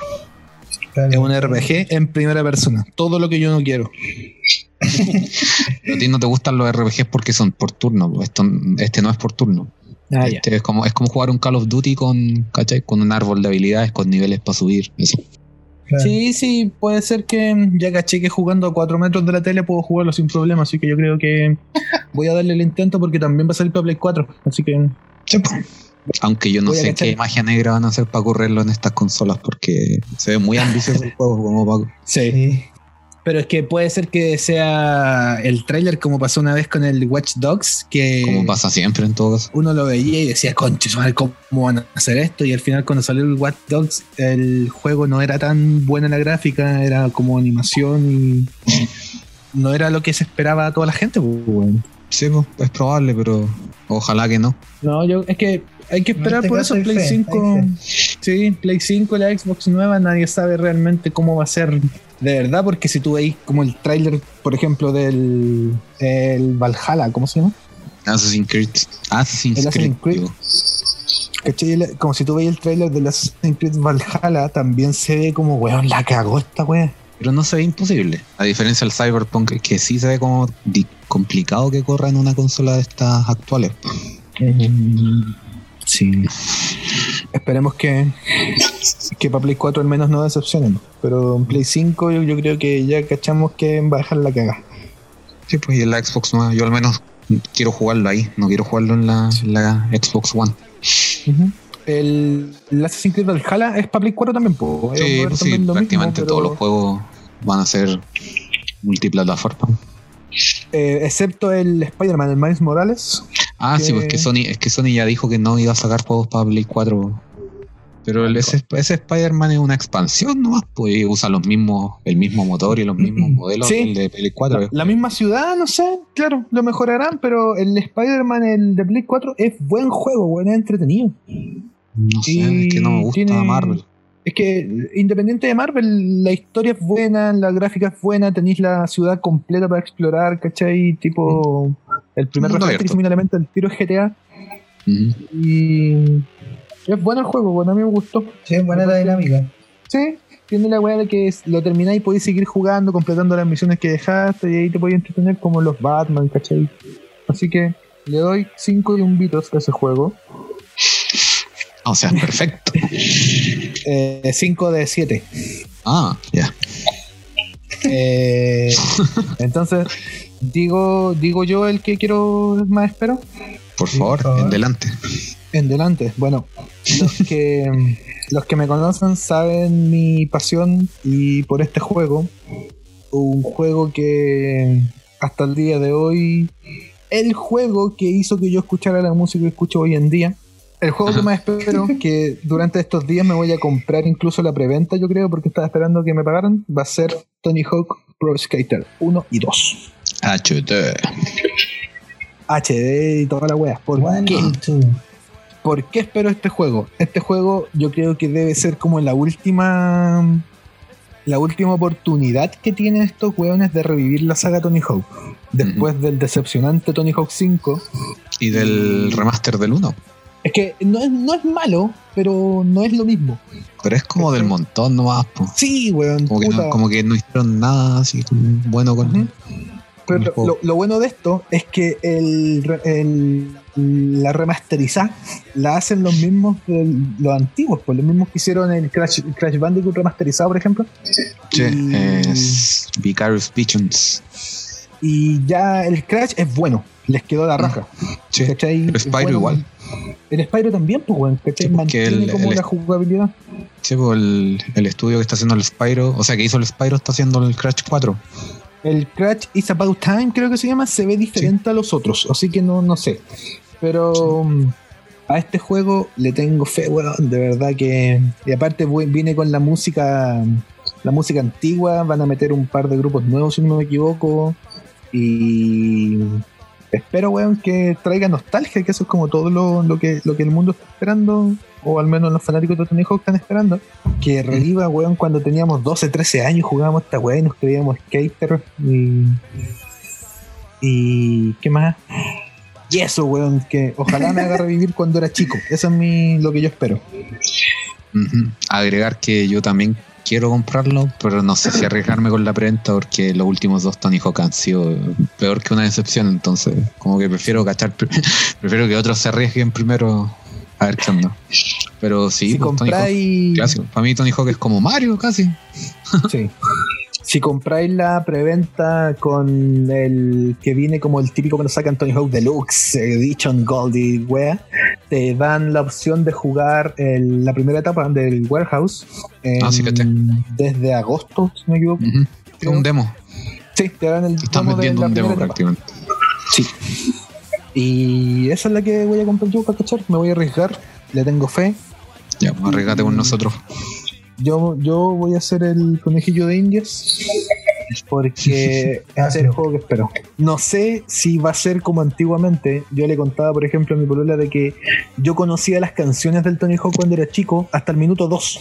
Claro. Es un RPG en primera persona. Todo lo que yo no quiero. Pero a ti no te gustan los RPGs porque son por turno. Esto, este no es por turno. Ah. Este es como, es como jugar un Call of Duty con, ¿cachai? con un árbol de habilidades, con niveles para subir. Eso. Claro. Sí, sí, puede ser que ya caché que jugando a 4 metros de la tele puedo jugarlo sin problema, así que yo creo que voy a darle el intento porque también va a salir para Play 4, así que Aunque yo no Voy sé qué magia negra van a hacer para correrlo en estas consolas porque se ve muy ambicioso el juego como para... sí. Sí. Pero es que puede ser que sea el trailer como pasó una vez con el Watch Dogs, que Como pasa siempre en todo caso. uno lo veía y decía, conches, ¿cómo van a hacer esto? Y al final cuando salió el Watch Dogs, el juego no era tan buena la gráfica, era como animación y no era lo que se esperaba a toda la gente. pues, weón. Sí, pues, es probable, pero ojalá que no. No, yo es que hay que esperar este por eso Play fe, 5. hay Sí, Play 5 y la Xbox nueva, nadie sabe realmente cómo va a ser de verdad, porque si tú veis como el tráiler, por ejemplo, del el Valhalla, ¿cómo se llama? Assassin's Creed. Assassin's. Assassin's Creed. Como si tú veis el tráiler del Assassin's Creed Valhalla, también se ve como, weón, la cagó esta weá. Pero no se ve imposible. A diferencia del Cyberpunk, que sí se ve como complicado que corra en una consola de estas actuales. Sí. Esperemos que, que para Play 4 al menos no decepcionen. Pero en Play 5 yo, yo creo que ya cachamos que va a dejar la caga. Sí, pues y en la Xbox nueva, yo al menos quiero jugarlo ahí, no quiero jugarlo en la, en la Xbox One. El, el Assassin's Creed Valhalla es para Play 4 también, po. Es Sí, pues sí, prácticamente mismo, todos pero, los juegos van a ser multiplataforma. Eh, excepto el Spider-Man, el Miles Morales. Ah, sí, pues que Sony, es que Sony ya dijo que no iba a sacar juegos para Play 4. Pero el, ese, ese Spider-Man es una expansión nomás, pues usa los mismos, el mismo motor y los mismos modelos Sí. de Play 4. La misma ciudad, no sé, claro, lo mejorarán, pero el Spider-Man, el de Play 4, es buen juego, bueno, es entretenido. No sé, Y es que no me gusta tiene- Marvel. Es que independiente de Marvel, la historia es buena, la gráfica es buena, tenéis la ciudad completa para explorar, ¿cachai? Tipo, el primer referente que se me mente el tiro es GTA. Y es bueno el juego, bueno, a mí me gustó. Sí, es buena la dinámica. Sí, tiene la weá de que lo termináis y podéis seguir jugando, completando las misiones que dejaste y ahí te podéis entretener como los Batman, ¿cachai? Así que le doy 5 y un bitos a ese juego. O sea, perfecto. 5 de 7. Ah, ya. Eh, entonces, digo, digo yo el que quiero más espero. Por favor, por favor. en delante. En delante. Bueno, los que, los que me conocen saben mi pasión y por este juego. Un juego que hasta el día de hoy. El juego que hizo que yo escuchara la música que escucho hoy en día. El juego que más espero, que durante estos días me voy a comprar incluso la preventa, yo creo, porque estaba esperando que me pagaran, va a ser Tony Hawk Pro Skater 1 y 2. HT. HD y toda la wea. ¿Por One qué? ¿Por qué espero este juego? Este juego yo creo que debe ser como la última la última oportunidad que tienen estos weones de revivir la saga Tony Hawk. Después del decepcionante Tony Hawk 5. Y del remaster del 1. Es que no es, no es malo, pero no es lo mismo. Pero es como del montón nomás. po. Sí, weón. Como, que no, como que no hicieron nada así bueno con. Ujú. Pero el lo, juego. lo bueno de esto es que el, la remasterizada la hacen los mismos los antiguos, pues los mismos que hicieron el Crash, Crash Bandicoot remasterizado, por ejemplo. Che, Y- es Vicarious Pigeons. Y ya el Crash es bueno, les quedó la raja. ¿cachai? pero Spyro bueno. igual. El Spyro también, pues, weón, ¿cachai? Sí, Mantiene el- como el- la jugabilidad. Sí, pues el, el estudio que está haciendo el Spyro, o sea, que hizo el Spyro está haciendo el Crash 4. El Crash Is About Time, creo que se llama, se ve diferente a los otros, así que no, no sé. Pero mm, a este juego le tengo fe, weón, de verdad que. Y aparte viene con la música, la música antigua, van a meter un par de grupos nuevos, si no me equivoco. Y espero, weón, que traiga nostalgia, que eso es como todo lo, lo que, lo que el mundo está esperando, o al menos los fanáticos de Tony Hawk están esperando. Que reviva, weón, cuando teníamos 12, 13 años jugábamos esta weón y nos creíamos skater. Y. Y. ¿Qué más? Y eso, weón, que ojalá me haga revivir cuando era chico. Eso es mi, lo que yo espero. Agregar que yo también quiero comprarlo, pero no sé si arriesgarme con la preventa porque los últimos dos Tony Hawk han sido peor que una decepción, entonces como que prefiero cachar, prefiero que otros se arriesguen primero a ver qué onda. Pero sí, si pues, Tony Hawk compráis. clásico. Para mí Tony Hawk es como Mario casi. Sí. Si compráis la preventa con el que viene como el típico que nos sacan Tony Hawk Deluxe, Edition Gold y wea, te dan la opción de jugar el- la primera etapa del Warehouse en- Ah, sí, desde agosto, si no me equivoco. Ujú. Es un demo. Sí, te dan el Están demo de vendiendo la un demo etapa. prácticamente. Sí. Y esa es la que voy a comprar yo para cachar. Me voy a arriesgar, le tengo fe. Ya, pues arriesgate con nosotros. Yo, yo voy a hacer el conejillo de indias porque es el juego que espero. No sé si va a ser como antiguamente. Yo le contaba, por ejemplo, a mi polola de que yo conocía las canciones del Tony Hawk cuando era chico hasta el minuto 2.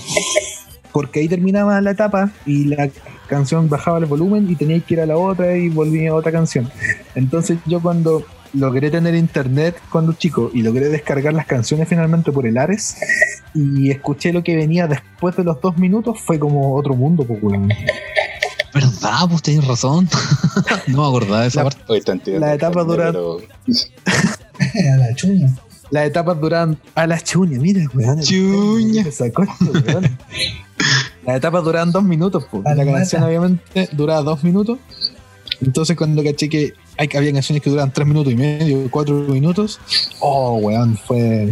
Porque ahí terminaba la etapa y la canción bajaba el volumen y tenía que ir a la otra y volvía a otra canción. Entonces yo cuando logré tener internet cuando chico y logré descargar las canciones finalmente por el Ares y escuché lo que venía después de los dos minutos fue como otro mundo, pues, weón. ¿Verdad? Pues tienes razón. no me acordaba de esa La- parte. Hoy está entiendo, La etapa dura- pero- A la chuña. Las etapas duran a la chuña, mira, weón. Chuña. que sacó este weón. Las etapas duran dos minutos, pues. La La canción obviamente duraba dos minutos. Entonces cuando caché que hay, había canciones que duraban tres minutos y medio, cuatro minutos, oh, weón, fue...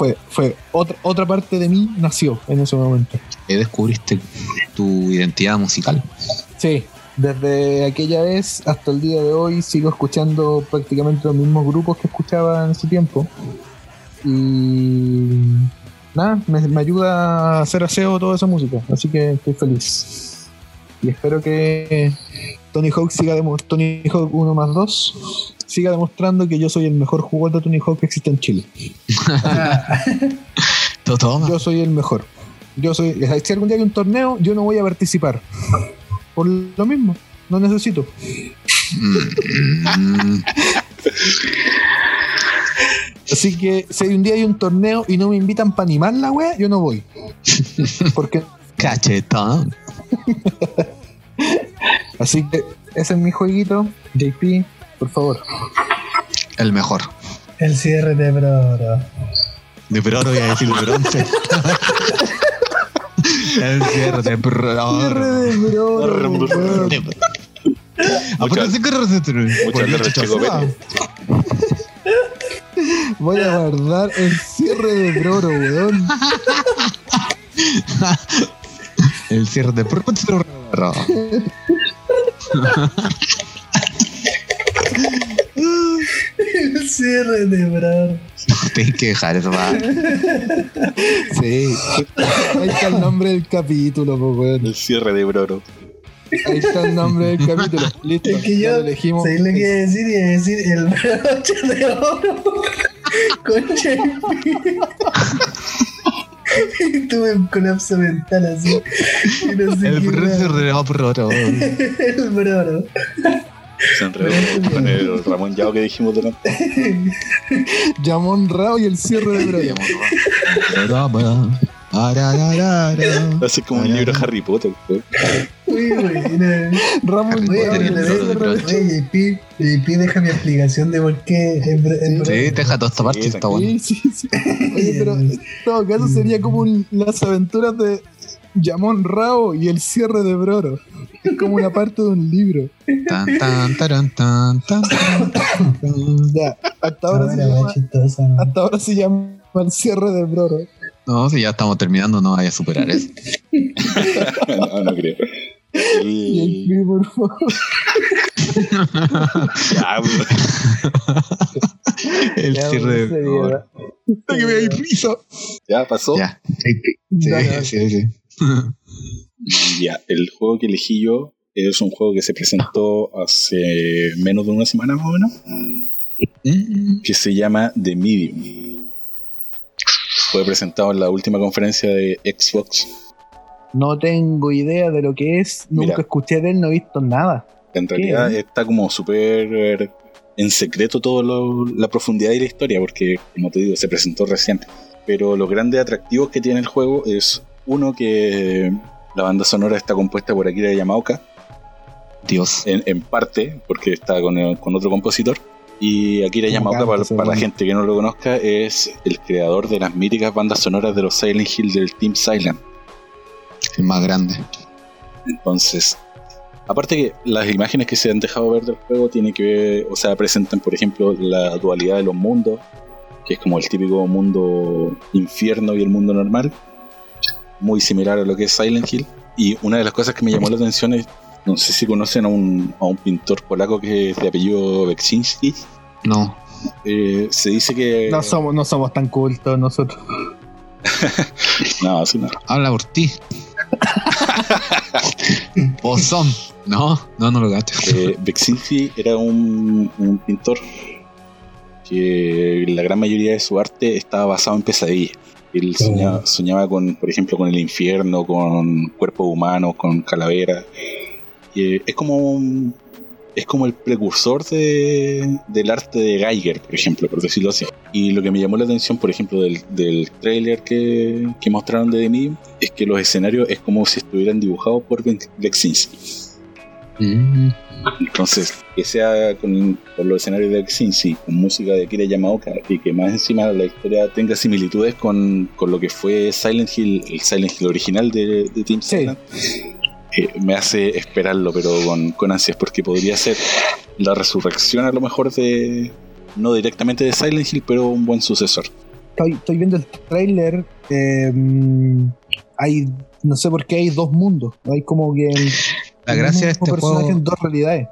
Fue, fue otra, otra parte de mí nació en ese momento. Ahí descubriste tu identidad musical. Sí, desde aquella vez hasta el día de hoy sigo escuchando prácticamente los mismos grupos que escuchaba en ese tiempo. Y nada, me, me ayuda a hacer aseo toda esa música, así que estoy feliz. Y espero que Tony Hawk siga demo- Tony Hawk 1 más 2 siga demostrando que yo soy el mejor jugador de Tony Hawk que existe en Chile. Yo soy el mejor. Yo soy. Si algún día hay un torneo, yo no voy a participar. Por lo mismo, no necesito. Mm, Así que si un día hay un torneo y no me invitan para animar la wea, yo no voy. Porque cachetón. así que ese es mi jueguito, JP, por favor. El mejor. El cierre de Broro. De oro voy a decir de bronce. El cierre de bronce. de bro, weón. Aparte, ¿qué receta? Muchas gracias, Chico Pérez. Voy a guardar el cierre de Broro, weón. El cierre de bronce. El cierre de Broro. Tienes que dejar eso, va. Sí. Ahí está el nombre del capítulo, po, weón. El cierre de Broro. Ahí está el nombre del capítulo. Listo. Es que yo, lo elegimos. ¿sabes lo que iba a decir? A decir el broche de oro con JP. Y tuve un colapso mental así. Y no sé El era. de bronce. El broro. Se enredó con el Ramón Yao que dijimos delante. Llamón Rao y el cierre de Broro. Así como un libro de Harry Potter. Muy buena. Ramón el el JP, JP, deja mi explicación de por qué el, el Sí, deja toda esta parte, está bueno. Sí, sí, sí. Oye, pero en todo caso sería como un- las aventuras de Yamón Rao y el cierre de Broro. Es como una parte de un libro. Tan, tan, taran, tan, tan, tan, tan. Ya, hasta ahora, se llama, chistoso, ¿no? hasta ahora se llama el cierre de Broro. No, si ya estamos terminando, no vaya a superar eso. no, no creo. Y el por favor. Ya. El Ya, cierre de. viera. que me hay prisa. ya pasó. Ya. Sí, Dale, sí, sí. Ya, el juego que elegí yo es un juego que se presentó hace menos de una semana más o menos, Mm, que se llama The Medium. Fue presentado en la última conferencia de Xbox. No tengo idea de lo que es. Nunca Mira. escuché de él, no he visto nada. En realidad está como súper en secreto toda la profundidad y la historia, porque, como te digo, se presentó recién. Pero los grandes atractivos que tiene el juego es, uno, que la banda sonora está compuesta por Akira Yamaoka, Dios. en, en parte, porque está con, el- con otro compositor. Y Akira Yamaoka, para, para la gente que no lo conozca, es el creador de las míticas bandas sonoras de los Silent Hill del Team Silent. El más grande. Entonces, aparte que las imágenes que se han dejado ver del juego tienen que ver, o sea, presentan, por ejemplo, la dualidad de los mundos, que es como el típico mundo infierno y el mundo normal, muy similar a lo que es Silent Hill. Y una de las cosas que me llamó la atención es, no sé si conocen a un, a un pintor polaco que es de apellido Beksinski. No. Eh, se dice que... No somos, no somos tan cultos nosotros. No, sí, no. Habla por ti. Bozón. No, no, no lo gato. Eh, Beksinski era un, un pintor que la gran mayoría de su arte estaba basado en pesadillas. Él soñaba, soñaba con, por ejemplo, con el infierno, con cuerpos humanos, con calaveras. Eh, es como un- es como el precursor de- del arte de Geiger, por ejemplo, por decirlo así. Y lo que me llamó la atención, por ejemplo, del, del trailer que, que mostraron de The Medium, es que los escenarios es como si estuvieran dibujados por Beksinski. Mm, Entonces, que sea con, los escenarios de Xinzi, con música de Akira Yamaoka, y que más encima la historia tenga similitudes con, con lo que fue Silent Hill, el Silent Hill original de, de Team Sí. Silent, eh, me hace esperarlo, pero con, con ansias, porque podría ser la resurrección a lo mejor de, no directamente de Silent Hill, pero un buen sucesor. Estoy, estoy viendo el trailer. eh, hay, no sé por qué hay dos mundos. Hay como que La gracia de este juego. en dos realidades.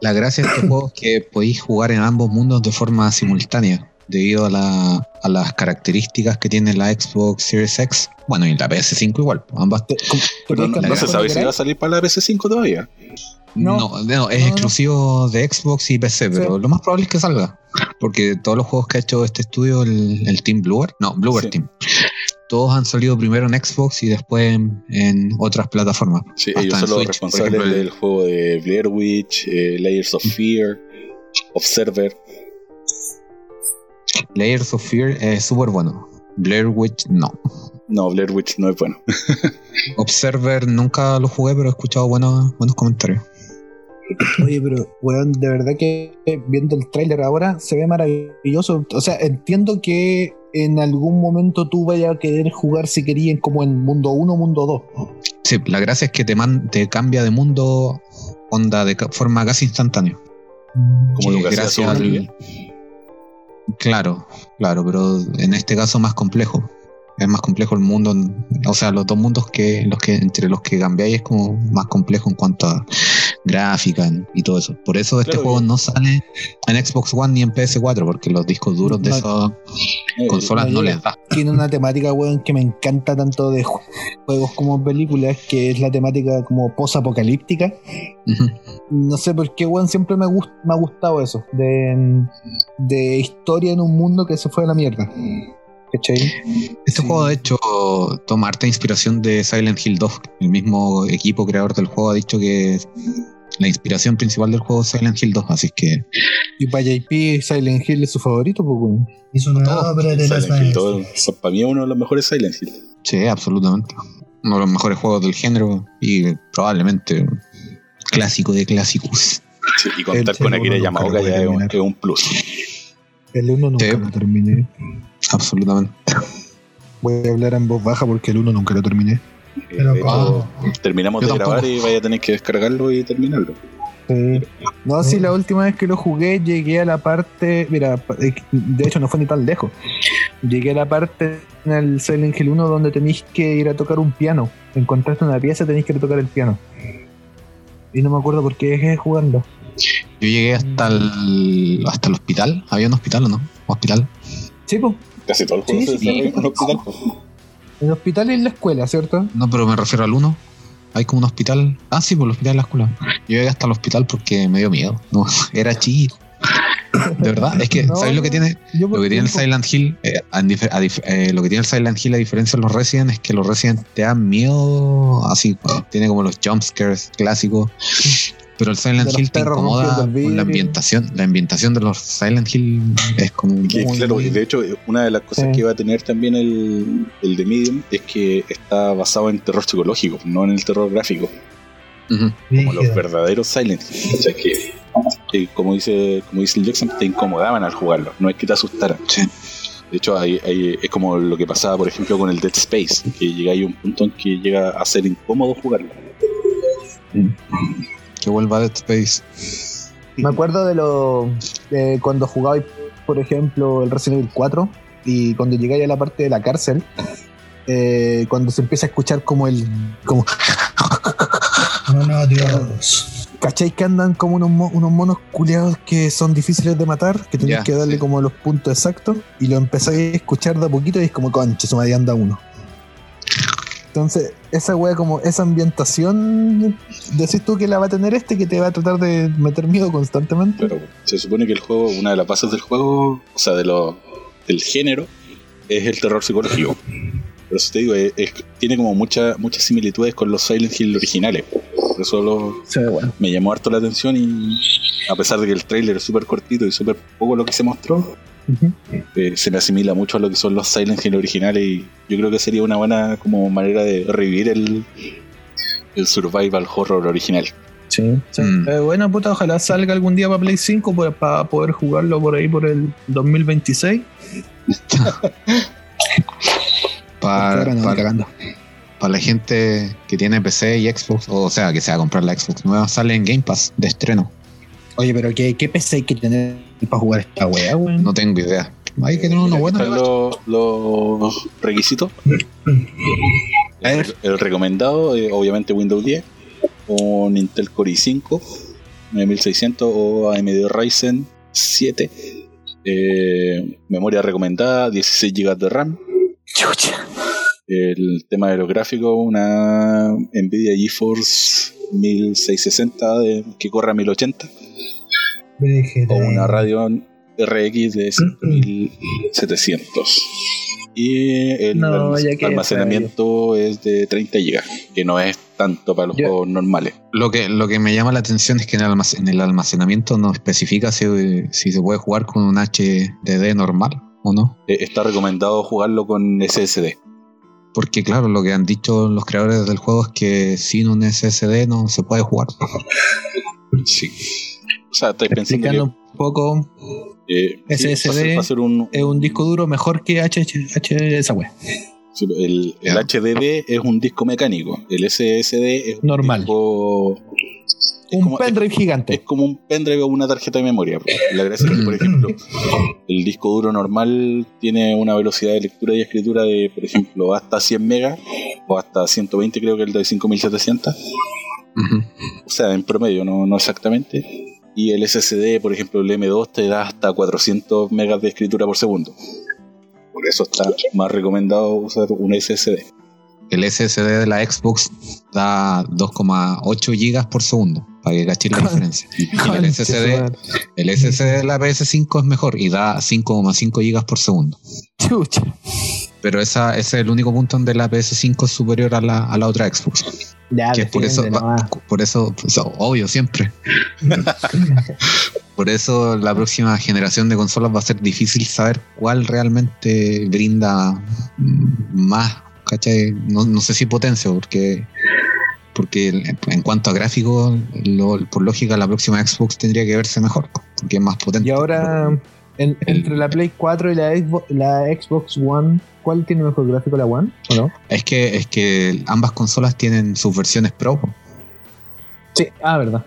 La gracia de este juego es que podéis jugar en ambos mundos de forma simultánea, debido a, la- a las características que tiene la Xbox Series X. Bueno, y la PS5 igual. Ambas. Te- Pero no, no se sabe si va a salir para la PS5 todavía. No. No, no, es No, no. exclusivo de Xbox y PC, pero lo más probable es que salga. Porque todos los juegos que ha hecho este estudio, el, el Team Bluer, no, Bluer Sí. Team, todos han salido primero en Xbox y después en, en otras plataformas. Sí, Hasta ellos son los Switch, responsables del juego de Blair Witch, eh, Layers of Fear, Observer. Layers of Fear es súper bueno. Blair Witch no. No, Blair Witch no es bueno. Observer nunca lo jugué, pero he escuchado buenos, buenos comentarios. Oye, pero, weón, de verdad que viendo el tráiler ahora se ve maravilloso. O sea, entiendo que en algún momento tú vayas a querer jugar si querían como en mundo 1 mundo 2. Sí, la gracia es que te, man- te cambia de mundo onda de forma casi instantánea. Como Sí, lo que hacía gracias al-. Claro, claro, pero en este caso más complejo. Es más complejo el mundo, o sea, los dos mundos que los que entre los que cambiáis es como más complejo en cuanto a gráfica y todo eso. Por eso este Claro, juego no sale en Xbox One ni en PS4 porque los discos duros de No. esas Eh, consolas no no llega. les da. Tiene una temática, weón, que me encanta tanto de ju- juegos como películas, que es la temática como post-apocalíptica. No sé por qué, weón, siempre me, gust- me ha gustado eso. De, de historia en un mundo que se fue a la mierda. ¿Cachai? Este Sí. juego, de hecho, toma harta inspiración de Silent Hill 2. El mismo equipo creador del juego ha dicho que la inspiración principal del juego es Silent Hill 2, así que Y para JP, Silent Hill es su favorito, pues. Es una Todo. obra de las Silent Hill, para mí es uno de los mejores Silent Hill. sí, absolutamente. Uno de los mejores juegos del género y probablemente clásico de clásicos. Sí, y contar El con Akira Yamaoka ya es un, terminar. es un plus. El 1 nunca Sí. lo terminé. Absolutamente. Voy a hablar en voz baja porque el 1 nunca lo terminé. Eh, Pero de hecho, ¿cómo? terminamos Yo de tampoco. grabar y vaya a tener que descargarlo y terminarlo. Sí. No, sí, la última vez que lo jugué llegué a la parte. Mira, eh, de hecho no fue ni tan lejos. Llegué a la parte en el Silent Hill 1 donde tenéis que ir a tocar un piano. Encontraste una pieza, tenéis que ir a tocar el piano. Y no me acuerdo por qué dejé de jugarlo. Yo llegué hasta el, hasta el hospital. ¿Había un hospital o no? ¿Hospital? Sí, pues. Casi todo el juego Sí, se sí, desarrolla sí. en un hospital. pues. El hospital y en la escuela, ¿cierto? No, pero me refiero al 1. Hay como un hospital. Ah, sí, por el hospital de la escuela. Yo llegué hasta el hospital porque me dio miedo. No, era chido. De verdad, es que, No, ¿sabes lo que tiene? Lo que tiene el Silent Hill, eh, a a eh, lo que tiene el Silent Hill a diferencia de los Resident es que los Resident te dan miedo así, tiene como los jumpscares clásicos, pero el Silent Hill te incomoda con la ambientación, la ambientación de los Silent Hill es como Que, muy, claro, muy- y de hecho, una de las cosas Sí. que va a tener también el, el de Medium es que está basado en terror psicológico, no en el terror gráfico, como los verdaderos Silent Hill. O sea, que, que como dice como dice el Jackson, te incomodaban al jugarlo, no es que te asustaran. Sí. De hecho, hay- hay- es como lo que pasaba, por ejemplo, con el Dead Space, que llega ahí un punto en que llega a ser incómodo jugarlo. Que vuelva a Dead Space. Me acuerdo de lo de cuando jugaba, por ejemplo, el Resident Evil 4 y cuando llegáis a la parte de la cárcel, eh, cuando se empieza a escuchar como el. como No, no, Dios. ¿Cachai que andan como unos, mo- unos monos culeados que son difíciles de matar? Que tenéis que darle sí. como los puntos exactos y lo empezáis a escuchar de a poquito y es como concha, su madre anda uno. Entonces, esa wea como esa ambientación, decís tú que la va a tener este que te va a tratar de meter miedo constantemente. Claro, se supone que el juego, una de las bases del juego, o sea, de lo, del género, es el terror psicológico. Pero eso te digo, es- es- tiene como mucha, muchas similitudes con los Silent Hill originales. Por eso lo- Sí, bueno. me llamó harto la atención y a pesar de que el trailer es súper cortito y súper poco lo que se mostró, Eh, se me asimila mucho a lo que son los Silent Hill originales y yo creo que sería una buena como manera de revivir el, el survival horror original. Sí, sí. Mm. Eh, bueno, puta, ojalá salga algún día para Play 5 para, para poder jugarlo por ahí por el 2026. Para, para- cagando. para la gente que tiene PC y Xbox, o sea, que se va a comprar la Xbox nueva, sale en Game Pass de estreno. Oye, pero ¿qué, qué PC hay que tener para jugar esta wea, weón? No tengo idea. Hay que tener uno Aquí bueno. están los, los requisitos. El, el recomendado, eh, obviamente Windows 10, un Intel Core i5, 9600 o AMD Ryzen 7. eh, memoria recomendada, 16 GB de RAM. Chucha. El tema de los gráficos, una Nvidia GeForce 1660 de- que corre a 1080 Vegeta. O una Radeon RX de 5700. Y el No, almacenamiento es de 30 GB, que no es tanto para los juegos normales. Lo que, lo que me llama la atención es que en el, almac- en el almacenamiento no especifica si, si se puede jugar con un HDD normal o no. Eh, Está recomendado jugarlo con SSD. Porque claro, lo que han dicho los creadores del juego es que sin un SSD no se puede jugar. Sí. O sea, estáis pensando Explicando un poco, que eh, sí, SSD va a ser- va a ser un, es un disco duro mejor que HH, esa wea. El, el. HDD es un disco mecánico, el SSD es un Normal. disco. es Un como- pendrive es, gigante. es como un pendrive o una tarjeta de memoria. La gracia es que, por ejemplo, el disco duro normal tiene una velocidad de lectura y escritura de, por ejemplo, hasta 100 megas o hasta 120, creo que el de 5700. Ujú. O sea, en promedio, no, no exactamente. Y el SSD, por ejemplo, el M2 te da hasta 400 megas de escritura por segundo. Por eso está más recomendado usar un SSD. El SSD de la Xbox da 2,8 gigas por segundo, para que cachen la diferencia. Y el SSD, el SSD de la PS5 es mejor y da 5,5 gigas por segundo. Chucha. Pero esa, ese es el único punto donde la PS5 es superior a la, a la otra Xbox. Ya, que por eso, por eso, pues, obvio, siempre. por eso la próxima generación de consolas va a ser difícil saber cuál realmente brinda más, ¿cachai? No, no sé si potencia, porque porque en cuanto a gráficos, lo- por lógica, la próxima Xbox tendría que verse mejor, porque es más potente. Y ahora, en- entre la Play 4 y la Xbox, la Xbox One, ¿Cuál tiene mejor gráfico, la One? ¿O no? Es que, es que ambas consolas tienen sus versiones Pro. Sí, ah, verdad.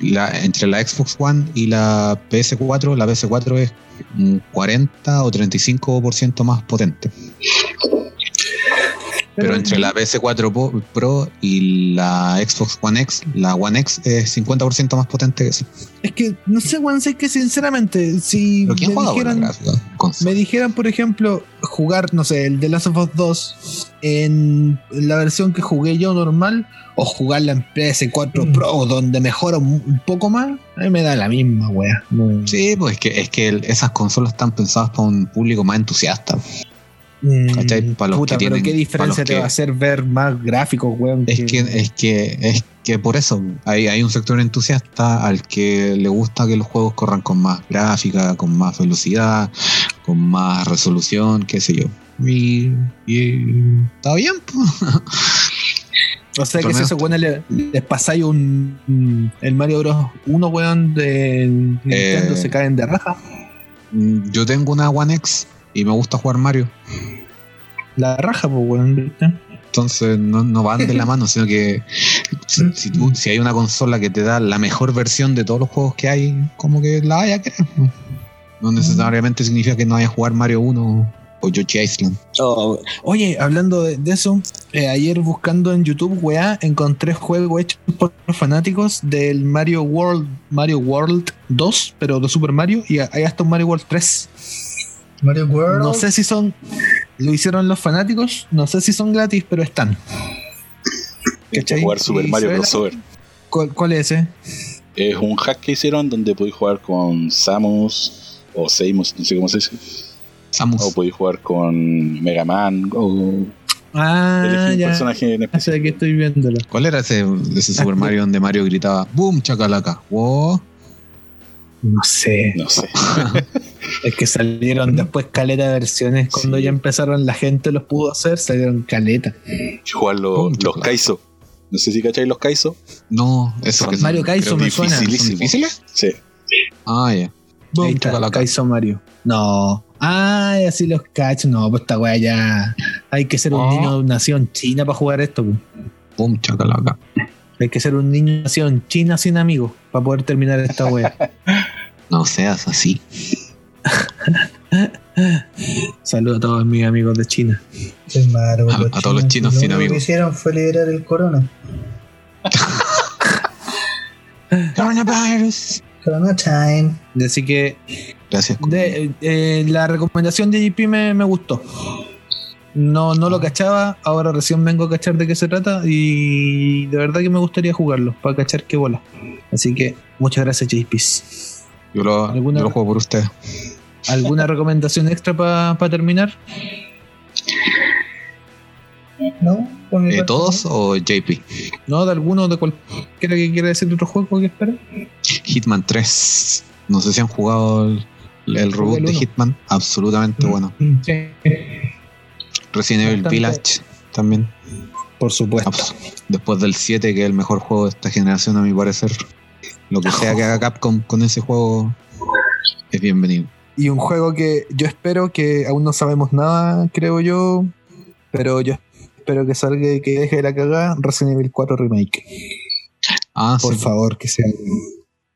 La, entre la Xbox One y la PS4, la PS4 es un 40 o 35% más potente. Pero entre la PS4 Po- Pro y la Xbox One X, la One X es 50% más potente que esa. Es que, no sé, weón, sé que sinceramente, si ¿Pero quién me dijeran, me dijeran, por ejemplo, jugar, no sé, el The Last of Us 2 en la versión que jugué yo normal, o jugarla en PS4 Mm. Pro, donde mejora un, poco más, a mí me da la misma, wea. No- Sí, pues es que, es que esas consolas están pensadas para un público más entusiasta. Mm, ¿Cachai? Para los puta, que pero qué diferencia te que- va a hacer ver más gráficos, weón. Es que, es que, es que por eso hay, hay un sector entusiasta al que le gusta que los juegos corran con más gráfica, con más velocidad, con más resolución, qué sé yo. Y, y está bien. O sea que si esos weones le- les pasáis un, el Mario Bros 1, weón, de Nintendo, Eh. se caen de raja. Yo tengo una One X y me gusta jugar Mario. La raja, pues, weón. Entonces no, no van de la mano, sino que si, si tú- si hay una consola que te da la mejor versión de todos los juegos que hay, como que la vaya a querer. ¿no? No necesariamente significa que no vaya a jugar Mario 1 o Yoshi Island. Oh, Oye, hablando de, de eso, eh, ayer buscando en YouTube, weá, encontré juegos hechos por fanáticos del Mario World, Mario World 2, pero de Super Mario, y hay hasta un Mario World 3. Mario World. No sé si son, lo hicieron los fanáticos, no sé si son gratis, pero están. ¿Cachai? jugar Super Mario Crossover. ¿Cuál, cuál es ese? Es un hack que hicieron donde podéis jugar con Samus o Samus, no sé cómo se dice. Samus. O podéis jugar con Mega Man o Ah, elegir un ya. personaje en especial. que estoy viéndolo. ¿Cuál era ese, ese Super Mario donde Mario gritaba ¡Boom, chacalaca! ¡Wow! No sé. No sé. Es que salieron después caleta de versiones. Cuando Sí. ya empezaron, la gente los pudo hacer, salieron caleta. Jugar los, Pum, los chocolate. Kaizo. No sé si cacháis los Kaizo. No, eso que son- Mario Kaizo me suena. ¿Son Dificilísimo. difíciles? Sí. Ah, ya. Ahí Boom, está. Kaizo Mario. No. Ay, así los cacho. No, pues esta weá ya. Hay que ser un Oh. niño nacido en China para jugar esto. pues. Boom, chacalaca. Hay que ser un niño nacido en China sin amigos para poder terminar esta weá. No seas así. Saludos a todos mis amigos de China. Qué malo, A- a todos los chinos Lo sin único que amigos. hicieron fue liberar el corona. Coronavirus. Corona time. Así que Gracias. de- eh, la recomendación de JP me, me gustó. No, no lo cachaba, ahora recién vengo a cachar de qué se trata y de verdad que me gustaría jugarlo para cachar qué bola. Así que muchas gracias JP. Yo lo, ¿Alguna- yo lo juego por usted. ¿Alguna recomendación extra para terminar? ¿No? Mi Eh, ¿Todos o JP? ¿No? ¿De alguno? ¿De cualquiera que quiera decir de otro juego que espera? Hitman 3. No sé si han jugado el, el reboot el de. Hitman. Absolutamente Mm. bueno. Sí. Resident Evil. Village también. Por supuesto. Abs- Después del 7, que es el mejor juego de esta generación, a mi parecer. Lo que sea que haga Capcom con ese juego es bienvenido. Y un juego que yo espero que aún no sabemos nada, creo yo, pero yo espero que salga y que deje la cagada Resident Evil 4 Remake. Ah, Por sí. favor, que sea bueno.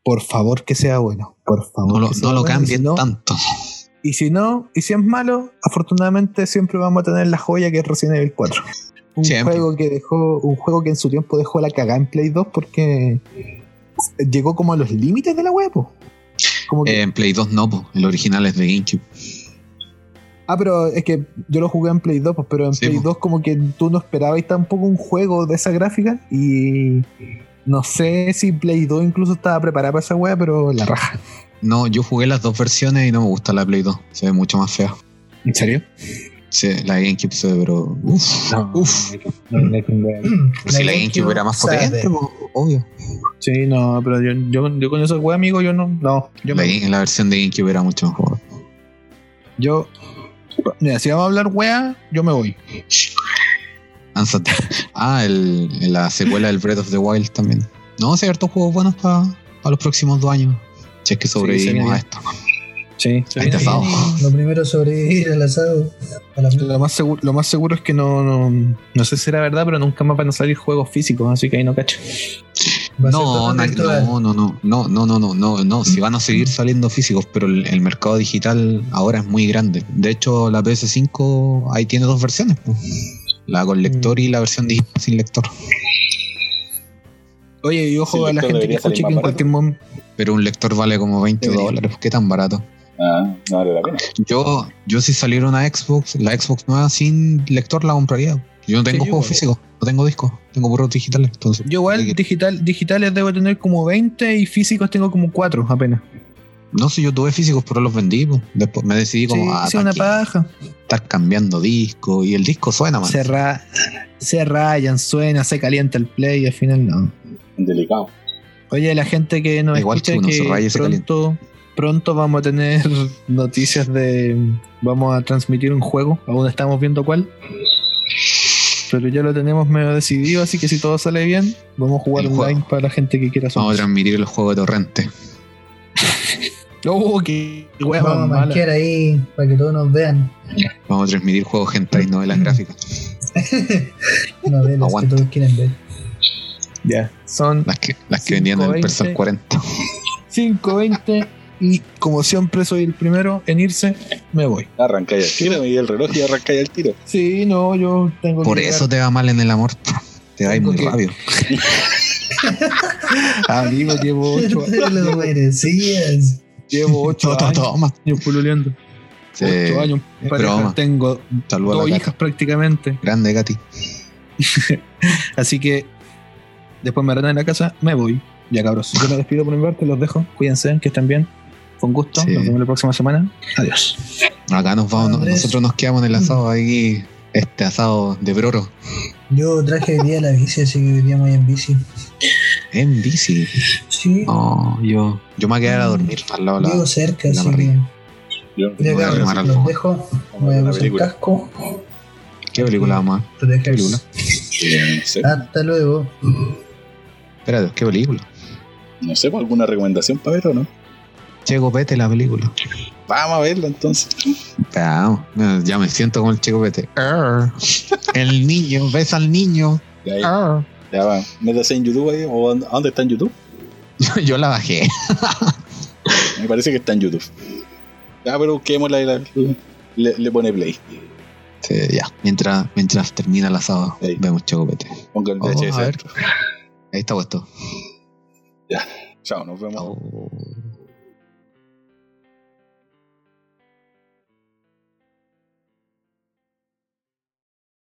Por favor, que sea bueno. Por favor. No lo, no cambien si no- tanto. Y si no, y si es malo, afortunadamente siempre vamos a tener la joya que es Resident Evil 4. Un Siempre. juego que dejó, un juego que en su tiempo dejó la cagada en Play 2 porque llegó como a los límites de la web. Que en Play 2 no, po. el original es de GameCube. Ah, pero es que yo lo jugué en Play 2, pues, pero en Sí, Play pues. 2 como que tú no esperabas tampoco un juego de esa gráfica y no sé si Play 2 incluso estaba preparada para esa wea, pero la raja. No, yo jugué las dos versiones y no me gusta la Play 2. Se ve mucho más fea. ¿En serio? Sí, la GameCube se ve, pero. Uf, uf. Si la GameCube era más potente, po, obvio. Sí, no, pero yo, yo, yo con esa wea, amigo, yo no, no, yo La, me, la versión de GameCube era mucho mejor. yo, mira, si vamos a hablar wea, yo me voy. Ah, el, la secuela del Breath of the Wild también. No, hay hartos juegos buenos para los próximos dos años. Si es que sobrevivimos a esto. Sí, Ahí está Lo primero es sobrevivir al asado. A la Lo más, seguro, lo más seguro es que no, no, no sé si será verdad, pero nunca más van a salir juegos físicos, así que ahí no cacho. No, no, no, no, no, no, no, no, no, no, si van a seguir saliendo físicos, pero el, el mercado digital ahora es muy grande. De hecho, la PS5 ahí tiene dos versiones, pues. la con lector y la versión digital sin lector. Oye, y ojo Sí, a la gente que escuche que en cualquier momento. Pero un lector vale como 20 Debería. dólares, ¿qué tan barato? Ah, no vale la pena. Yo, yo si saliera una Xbox, la Xbox nueva sin lector la compraría. Yo no tengo Sí, juegos igual. físicos, no tengo discos, tengo puros digitales. Entonces, Yo igual que- digital, digitales debo tener como 20 y físicos tengo como 4 apenas. no sé, yo tuve físicos, pero los vendí. pues. Después me decidí como Sí, a hice una paja. estar cambiando disco y el disco suena más. Se, ra- se rayan, suena, se calienta el play y al final no. Delicado. Oye, la gente que nos Igual escucha que uno que se raya y se pronto, pronto vamos a tener noticias de... Vamos a transmitir un juego, aún estamos viendo cuál. Pero ya lo tenemos medio decidido, así que si todo sale bien, vamos a jugar online para la gente que quiera Vamos a transmitir el juego de torrente. Oh, qué wea Vamos a marquear ahí para que todos nos vean. Vamos a transmitir juegos hentai, novelas gráficas. Novelas que Aguanta. todos quieren ver. Ya, son Las que, las que vendían en el 5.20. Persal 40. 5.20 y como siempre soy el primero en irse, me voy. Arrancáis al tiro, me di el reloj y arrancáis al tiro. Sí, no, yo tengo Por que eso te va mal en el amor. Te va a ir Tengo muy que- rápido. Amigo, llevo 8 Te lo merecías. llevo ocho Toma, años toma. pululeando. Sí, 8 años broma. Tengo dos hijas prácticamente. Grande, Katy. Así que después me harán en la casa, me voy. Ya cabros, yo me despido por mi parte, los dejo. Cuídense, que estén bien. Un gusto. Sí. Nos vemos la próxima semana. Adiós. Acá nos vamos. Andrés. nosotros nos quedamos en el asado ahí. Este asado de broro. Yo traje hoy día la bici, así que hoy día voy en bici. En bici. Sí, No, yo, yo me voy a quedar a dormir al lado de la. vivo cerca, la así que. Yo, Ya voy a arrimar algo. los dejo. Voy a usar el casco. ¿Qué película vamos a ver? Protegerse. película? eh, no sé, Hasta luego. Espérate, ¿qué película? no sé, ¿pues ¿alguna recomendación para ver o no? Checo Pete, la película. Vamos a verla entonces. Vamos, ya me siento como el Checo Pete. Arr. El niño, ves al niño. Ya, ya, ya va. Métase en YouTube ahí. ¿O dónde- ¿A dónde está en YouTube? Yo la bajé. Me parece que está en YouTube. Ya, pero busquémosla y la- le, le pone play. Sí, ya. Mientras, mientras termina el asado, Ahí. vemos Checo Pete. Ponga el Oh, ver. dentro. Ahí está puesto. Chao, nos vemos. Oh.